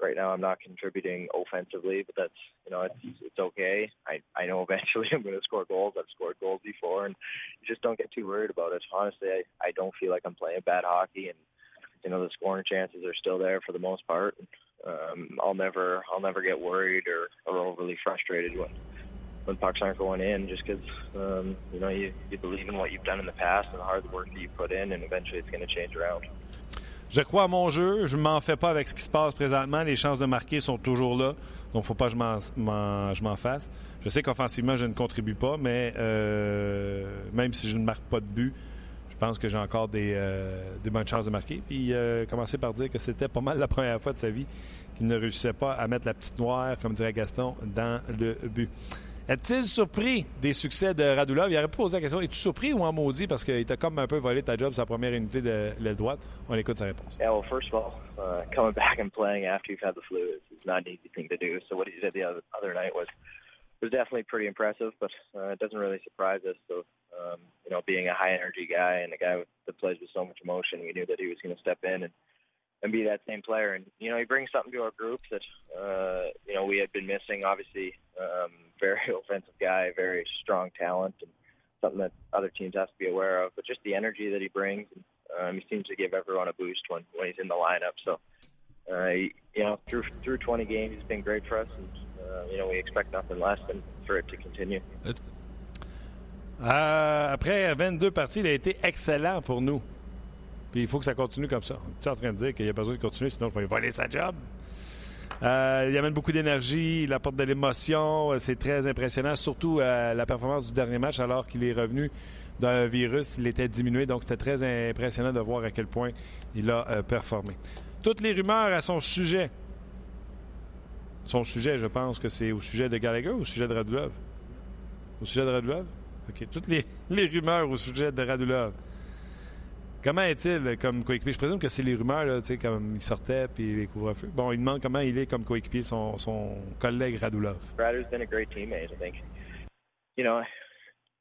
Right now, I'm not contributing offensively, but that's you know it's it's okay. I I know eventually *laughs* I'm going to score goals. I've scored goals before, and you just don't get too worried about it. Honestly, I I don't feel like I'm playing bad hockey, and you know the scoring chances are still there for the most part. Um, I'll never I'll never get worried or or overly frustrated when when pucks aren't going in, just because um, you know you you believe in what you've done in the past and the hard work that you put in, and eventually it's going to change around. Je crois à mon jeu. Je m'en fais pas avec ce qui se passe présentement. Les chances de marquer sont toujours là. Donc, faut pas que je m'en, fasse. Je sais qu'offensivement, je ne contribue pas, mais euh, même si je ne marque pas de but, je pense que j'ai encore des, euh, des bonnes chances de marquer. Puis, euh, commencer par dire que c'était pas mal la première fois de sa vie qu'il ne réussissait pas à mettre la petite noire, comme dirait Gaston, dans le but. Est-il surpris des succès de Radulov? Il aurait pu la question. Es-tu surpris ou en maudit parce qu'il t'a comme un peu volé ta job sa première unité de l'aile droite? On écoute sa réponse. Yeah, well, first of all, uh, coming *laughs* back and playing after you've had the flu is, not an easy thing to do. So what he did the other, other night was was definitely pretty impressive, but uh, it doesn't really surprise us. So, um, you know, being a high energy guy and a guy with, that plays with so much emotion, we knew that he was going to step in and and be that same player. And you know, he brings something to our group that uh, you know we had been missing. Obviously, um, *laughs* very offensive guy, very strong talent, and something that other teams have to be aware of. But just the energy that he brings, and um, he seems to give everyone a boost when when he's in the lineup. So, uh, you know, through through 20 games, he's been great for us, and uh, you know we expect nothing less than for it to continue. Euh, après 22 parties, il a été excellent pour nous. Puis il faut que ça continue comme ça. Tu es en train de dire qu'il y a besoin de continuer, sinon je vais voler sa job. Euh, il amène beaucoup d'énergie, il apporte de l'émotion. euh, C'est très impressionnant, surtout euh, la performance du dernier match, alors qu'il est revenu d'un virus. Il était diminué, donc c'était très impressionnant de voir à quel point il a performé. Toutes les rumeurs à son sujet. Son sujet, je pense que c'est au sujet de Gallagher ou au sujet de Radulov? Au sujet de Radulov? OK. Toutes les, *laughs* les rumeurs au sujet de Radulov. Comment est-il comme coéquipier? Je présume que c'est les rumeurs, là, tu comme il sortait puis les couvre-feux. Bon, il demande comment il est comme coéquipier son, son collègue Radulov. Radu's been a great teammate. I think, you know,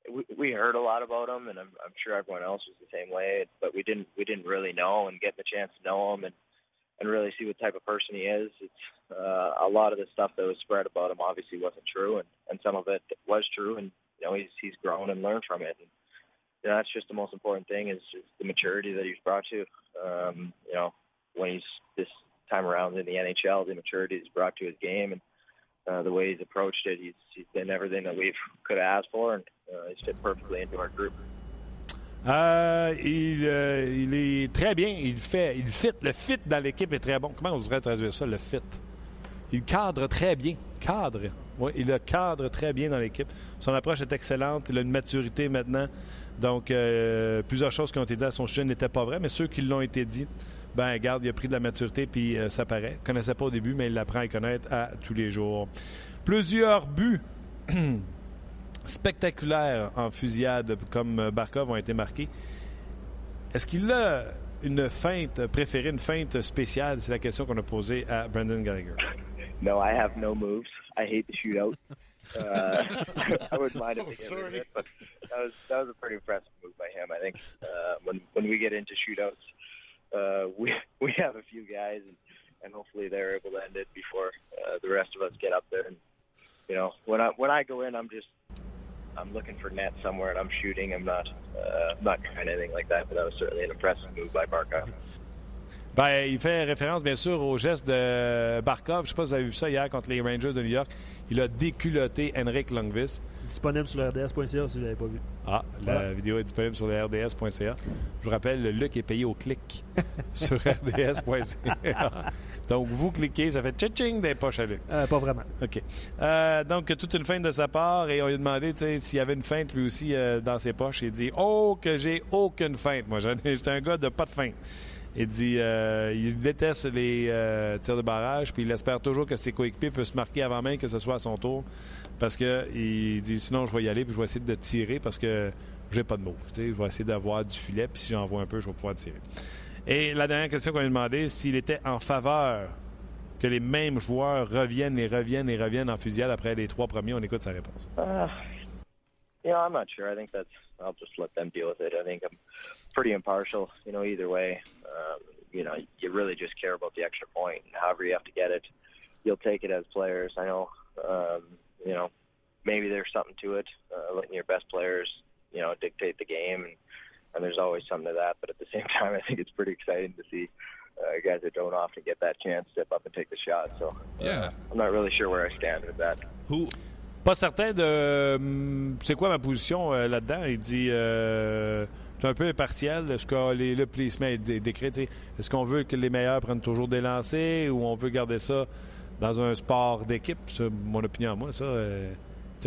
we, we heard a lot about him, and I'm, I'm sure everyone else was the same way. But we didn't we didn't really know and get the chance to know him and and really see what type of person he is. It's uh, a lot of the stuff that was spread about him obviously wasn't true, and and some of it was true. And you know he's he's grown and learned from it. And, you know, that's just the most important thing is, is the maturity that he's brought to. Um, you know, when he's this time around in the NHL, the maturity he's brought to his game and uh, the way he's approached it, he's he's been everything that we've could have asked for, and uh, he's fit perfectly into our group. Euh, il, euh, il est très bien. Il fait, il fit. Le fit dans l'équipe est très bon. Comment on devrait traduire ça, le fit? Il cadre très bien. Cadre. Oui, il le cadre très bien dans l'équipe. Son approche est excellente. Il a une maturité maintenant. Donc, euh, plusieurs choses qui ont été dites à son sujet n'étaient pas vraies, mais ceux qui l'ont été dit, ben, regarde, il a pris de la maturité, puis euh, ça paraît. Il ne connaissait pas au début, mais il l'apprend à connaître à tous les jours. Plusieurs buts *clears throat* spectaculaires en fusillade comme Barkov ont été marqués. Est-ce qu'il a une feinte préférée, une feinte spéciale? C'est la question qu'on a posée à Brendan Gallagher. No, I have no moves. I hate the shootout. *laughs* Uh, *laughs* I wouldn't mind if Oh, he it, but that was that was a pretty impressive move by him. I think uh, when when we get into shootouts, uh, we *laughs* we have a few guys, and, and hopefully they're able to end it before uh, the rest of us get up there. And you know, when I when I go in, I'm just I'm looking for net somewhere, and I'm shooting. I'm not uh, not trying anything like that, but that was certainly an impressive move by Barkov. Ben, il fait référence, bien sûr, au geste de Barkov. Je ne sais pas si vous avez vu ça hier contre les Rangers de New York. Il a déculotté Henrik Lundqvist. Disponible sur le RDS.ca si vous ne l'avez pas vu. Ah, la vidéo est disponible sur le RDS.ca. Je vous rappelle, le Luc est payé au clic *laughs* sur *laughs* RDS.ca. Donc, vous cliquez, ça fait tching des poches à Luc. Euh, pas vraiment. OK. Euh, donc, toute une feinte de sa part et on lui a demandé s'il y avait une feinte lui aussi euh, dans ses poches. Il dit Oh, que j'ai aucune feinte. Moi, j'étais un gars de pas de feinte. Il dit euh, il déteste les euh, tirs de barrage, puis il espère toujours que ses coéquipiers peuvent se marquer avant même que ce soit à son tour. Parce que il dit sinon, je vais y aller, puis je vais essayer de tirer parce que j'ai pas de mots. Je vais essayer d'avoir du filet, puis si j'en vois un peu, je vais pouvoir tirer. Et la dernière question qu'on lui a demandé, s'il était en faveur que les mêmes joueurs reviennent et reviennent et reviennent en fusillade après les trois premiers. On écoute sa réponse. Uh, you know, I'm not sure. I think that's. I'll just let them deal with it. I think I'm pretty impartial. You know, either way, um, you know, you really just care about the extra point, and however you have to get it, you'll take it as players. I know, um, you know, maybe there's something to it, uh, letting your best players, you know, dictate the game, and, and there's always something to that. But at the *laughs* same time, I think it's pretty exciting to see. Uh, guys that don't often get that chance step up and take the shot. So uh, Yeah. I'm not really sure where I stand with that. Who Pas certain de. hum, C'est quoi ma position euh, là-dedans? Il dit. Euh, c'est un peu impartial. Est-ce que les, le placement dé- décrit? Est-ce qu'on veut que les meilleurs prennent toujours des lancers ou on veut garder ça dans un sport d'équipe? C'est mon opinion à moi, ça. euh,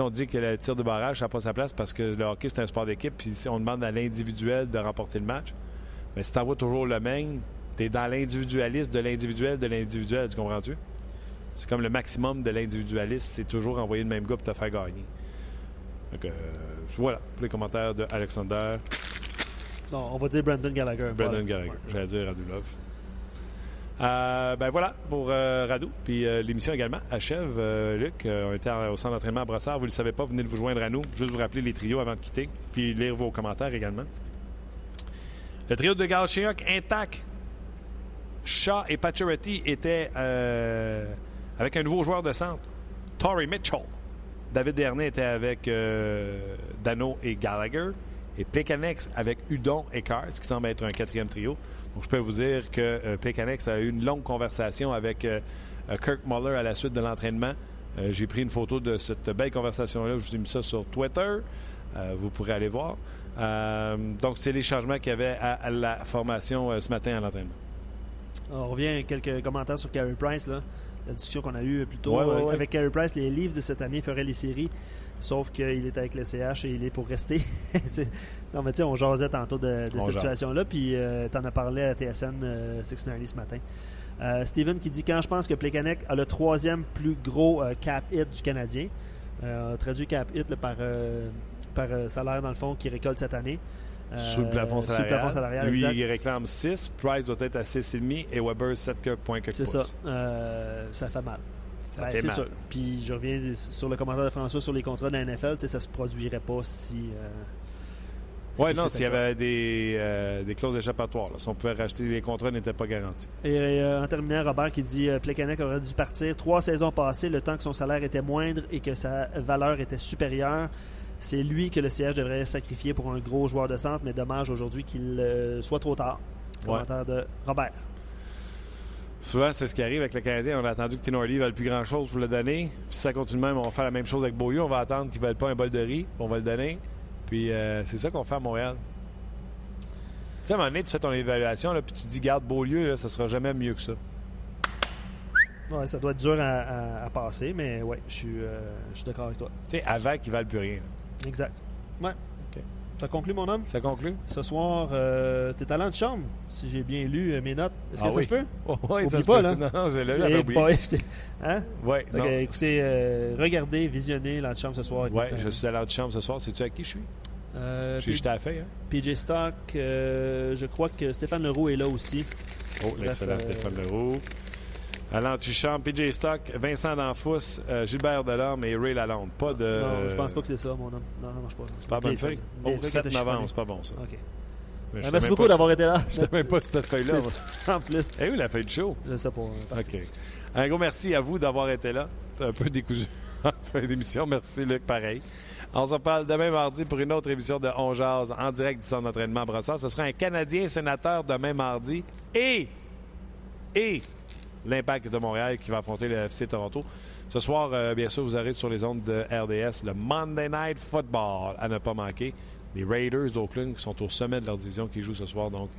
on dit que le tir de barrage, n'a pas sa place parce que le hockey, c'est un sport d'équipe. Puis on demande à l'individuel de remporter le match, mais si tu toujours le même, tu es dans l'individualisme de l'individuel de l'individuel. Tu comprends-tu? C'est comme le maximum de l'individualisme, c'est toujours envoyer le même gars pour te faire gagner. Donc, euh, voilà, pour les commentaires de Alexander, Non, on va dire Brandon Gallagher. Voilà. Gallagher. J'allais dire Radulov. Euh, ben voilà pour euh, Radou. Puis euh, l'émission également achève. Euh, Luc, on était au centre d'entraînement à Brossard. Vous ne le savez pas, venez de vous joindre à nous. Juste vous rappeler les trios avant de quitter. Puis lire vos commentaires également. Le trio de Galchenyuk intact. Shaw et Pacioretty étaient avec un nouveau joueur de centre, Torrey Mitchell. David Dernay était avec euh, Dano et Gallagher. Et Plekanex avec Udon et Carr, ce qui semble être un quatrième trio. Donc, je peux vous dire que euh, a eu une longue conversation avec euh, euh, Kirk Muller à la suite de l'entraînement. J'ai pris une photo de cette belle conversation-là. Je vous ai mis ça sur Twitter. Vous pourrez aller voir. Donc, c'est les changements qu'il y avait à, la formation ce matin à l'entraînement. On revient à quelques commentaires sur Carey Price. Là. La discussion qu'on a eue plus tôt Ouais, ouais, euh, ouais. avec Carey Price, les Leafs de cette année feraient les séries, sauf qu'il est avec le CH et il est pour rester. *laughs* Non, mais tu sais, on jasait tantôt de, de cette situation-là, puis euh, t'en as parlé à TSN euh, 690 ce matin. Euh, Steven qui dit quand je pense que Plekanec a le troisième plus gros euh, cap hit du Canadien, euh, traduit cap hit là, par, euh, par euh, salaire dans le fond qu'il récolte cette année. Euh, sous le plafond sous salarial. le plafond salarial, Lui, exact. il réclame 6. Price doit être à 6,5 et Weber 7 points C'est ça. Euh, ça fait mal. Ben, c'est mal. ça. Puis je reviens sur le commentaire de François sur les contrats de la NFL. Ça se produirait pas si. euh, Oui, si non, s'il y avait des, euh, des clauses échappatoires. là. Si on pouvait racheter, les contrats n'étaient pas garantis. Et euh, en terminant, Robert qui dit Plekanec aurait dû partir trois saisons passées, le temps que son salaire était moindre et que sa valeur était supérieure. C'est lui que le siège devrait sacrifier pour un gros joueur de centre, mais dommage aujourd'hui qu'il euh, soit trop tard. Ouais. Commentaire de Robert. Souvent, c'est ce qui arrive avec le Canadien. On a attendu que Tinordi ne veuille plus grand-chose pour le donner. Puis si ça continue même, on va faire la même chose avec Beaulieu. On va attendre qu'il ne veuille pas un bol de riz. On va le donner. Puis euh, c'est ça qu'on fait à Montréal. Tu sais, à un moment donné, tu fais ton évaluation, là, puis tu te dis, garde Beaulieu, là, ça sera jamais mieux que ça. Ouais, ça doit être dur à, à- à passer, mais ouais, je suis, euh, je suis d'accord avec toi. Tu sais, avant qu'ils ne valent plus rien. Exact. Ouais. Ça conclut, mon homme? Ça conclut? Ce soir, euh, t'es talent de chambre, si j'ai bien lu euh, mes notes. Est-ce que Ah ça oui. se peut? *laughs* Oh, oui, Oublie ça se pas, peut. là. Non, non, c'est là, j'avais oublié. boy, j'étais- hein? Ouais, Fait non. que, écoutez, euh, regardez, visionnez l'antichambre ce soir. Ouais, je suis à l'antichambre ce soir. Sais-tu avec qui je suis? euh, jeté à la feuille, hein? PJ Stock, euh, je crois que Stéphane Leroux est là aussi. Oh, Bref, l'excellent euh, Stéphane Leroux. À l'antichambre, PJ Stock, Vincent Danfous, euh, Gilbert Delorme et Ray Lalonde. Pas de. Non, je pense pas que c'est ça, mon homme. Non, ça marche pas. C'est pas bonne feuille? Oh, Vieille feuille 7 qui était novembre, c'est pas bon, ça. OK. Mais j'étais merci beaucoup d'avoir été là. *laughs* J'étais même pas cette feuille-là. en plus. Eh oui, la feuille de show. Je sais pas. euh, OK. Un gros merci à vous d'avoir été là. C'est un peu décousu *laughs* en fin d'émission. Merci, Luc, pareil. On se reparle demain mardi pour une autre émission de On Jazz en direct du centre d'entraînement à Brossard. Ce sera un Canadien sénateur demain mardi et, et l'Impact de Montréal qui va affronter le FC Toronto. Ce soir, euh, bien sûr, vous aurez sur les ondes de RDS le Monday Night Football à ne pas manquer. Les Raiders d'Oakland qui sont au sommet de leur division qui jouent ce soir, donc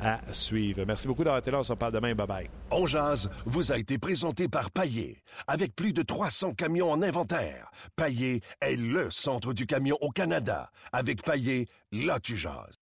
à suivre. Merci beaucoup d'avoir été là. On se reparle demain. Bye-bye. On jazz vous a été présenté par Paillé. Avec plus de 300 camions en inventaire, Paillé est le centre du camion au Canada. Avec Paillé, là tu jases.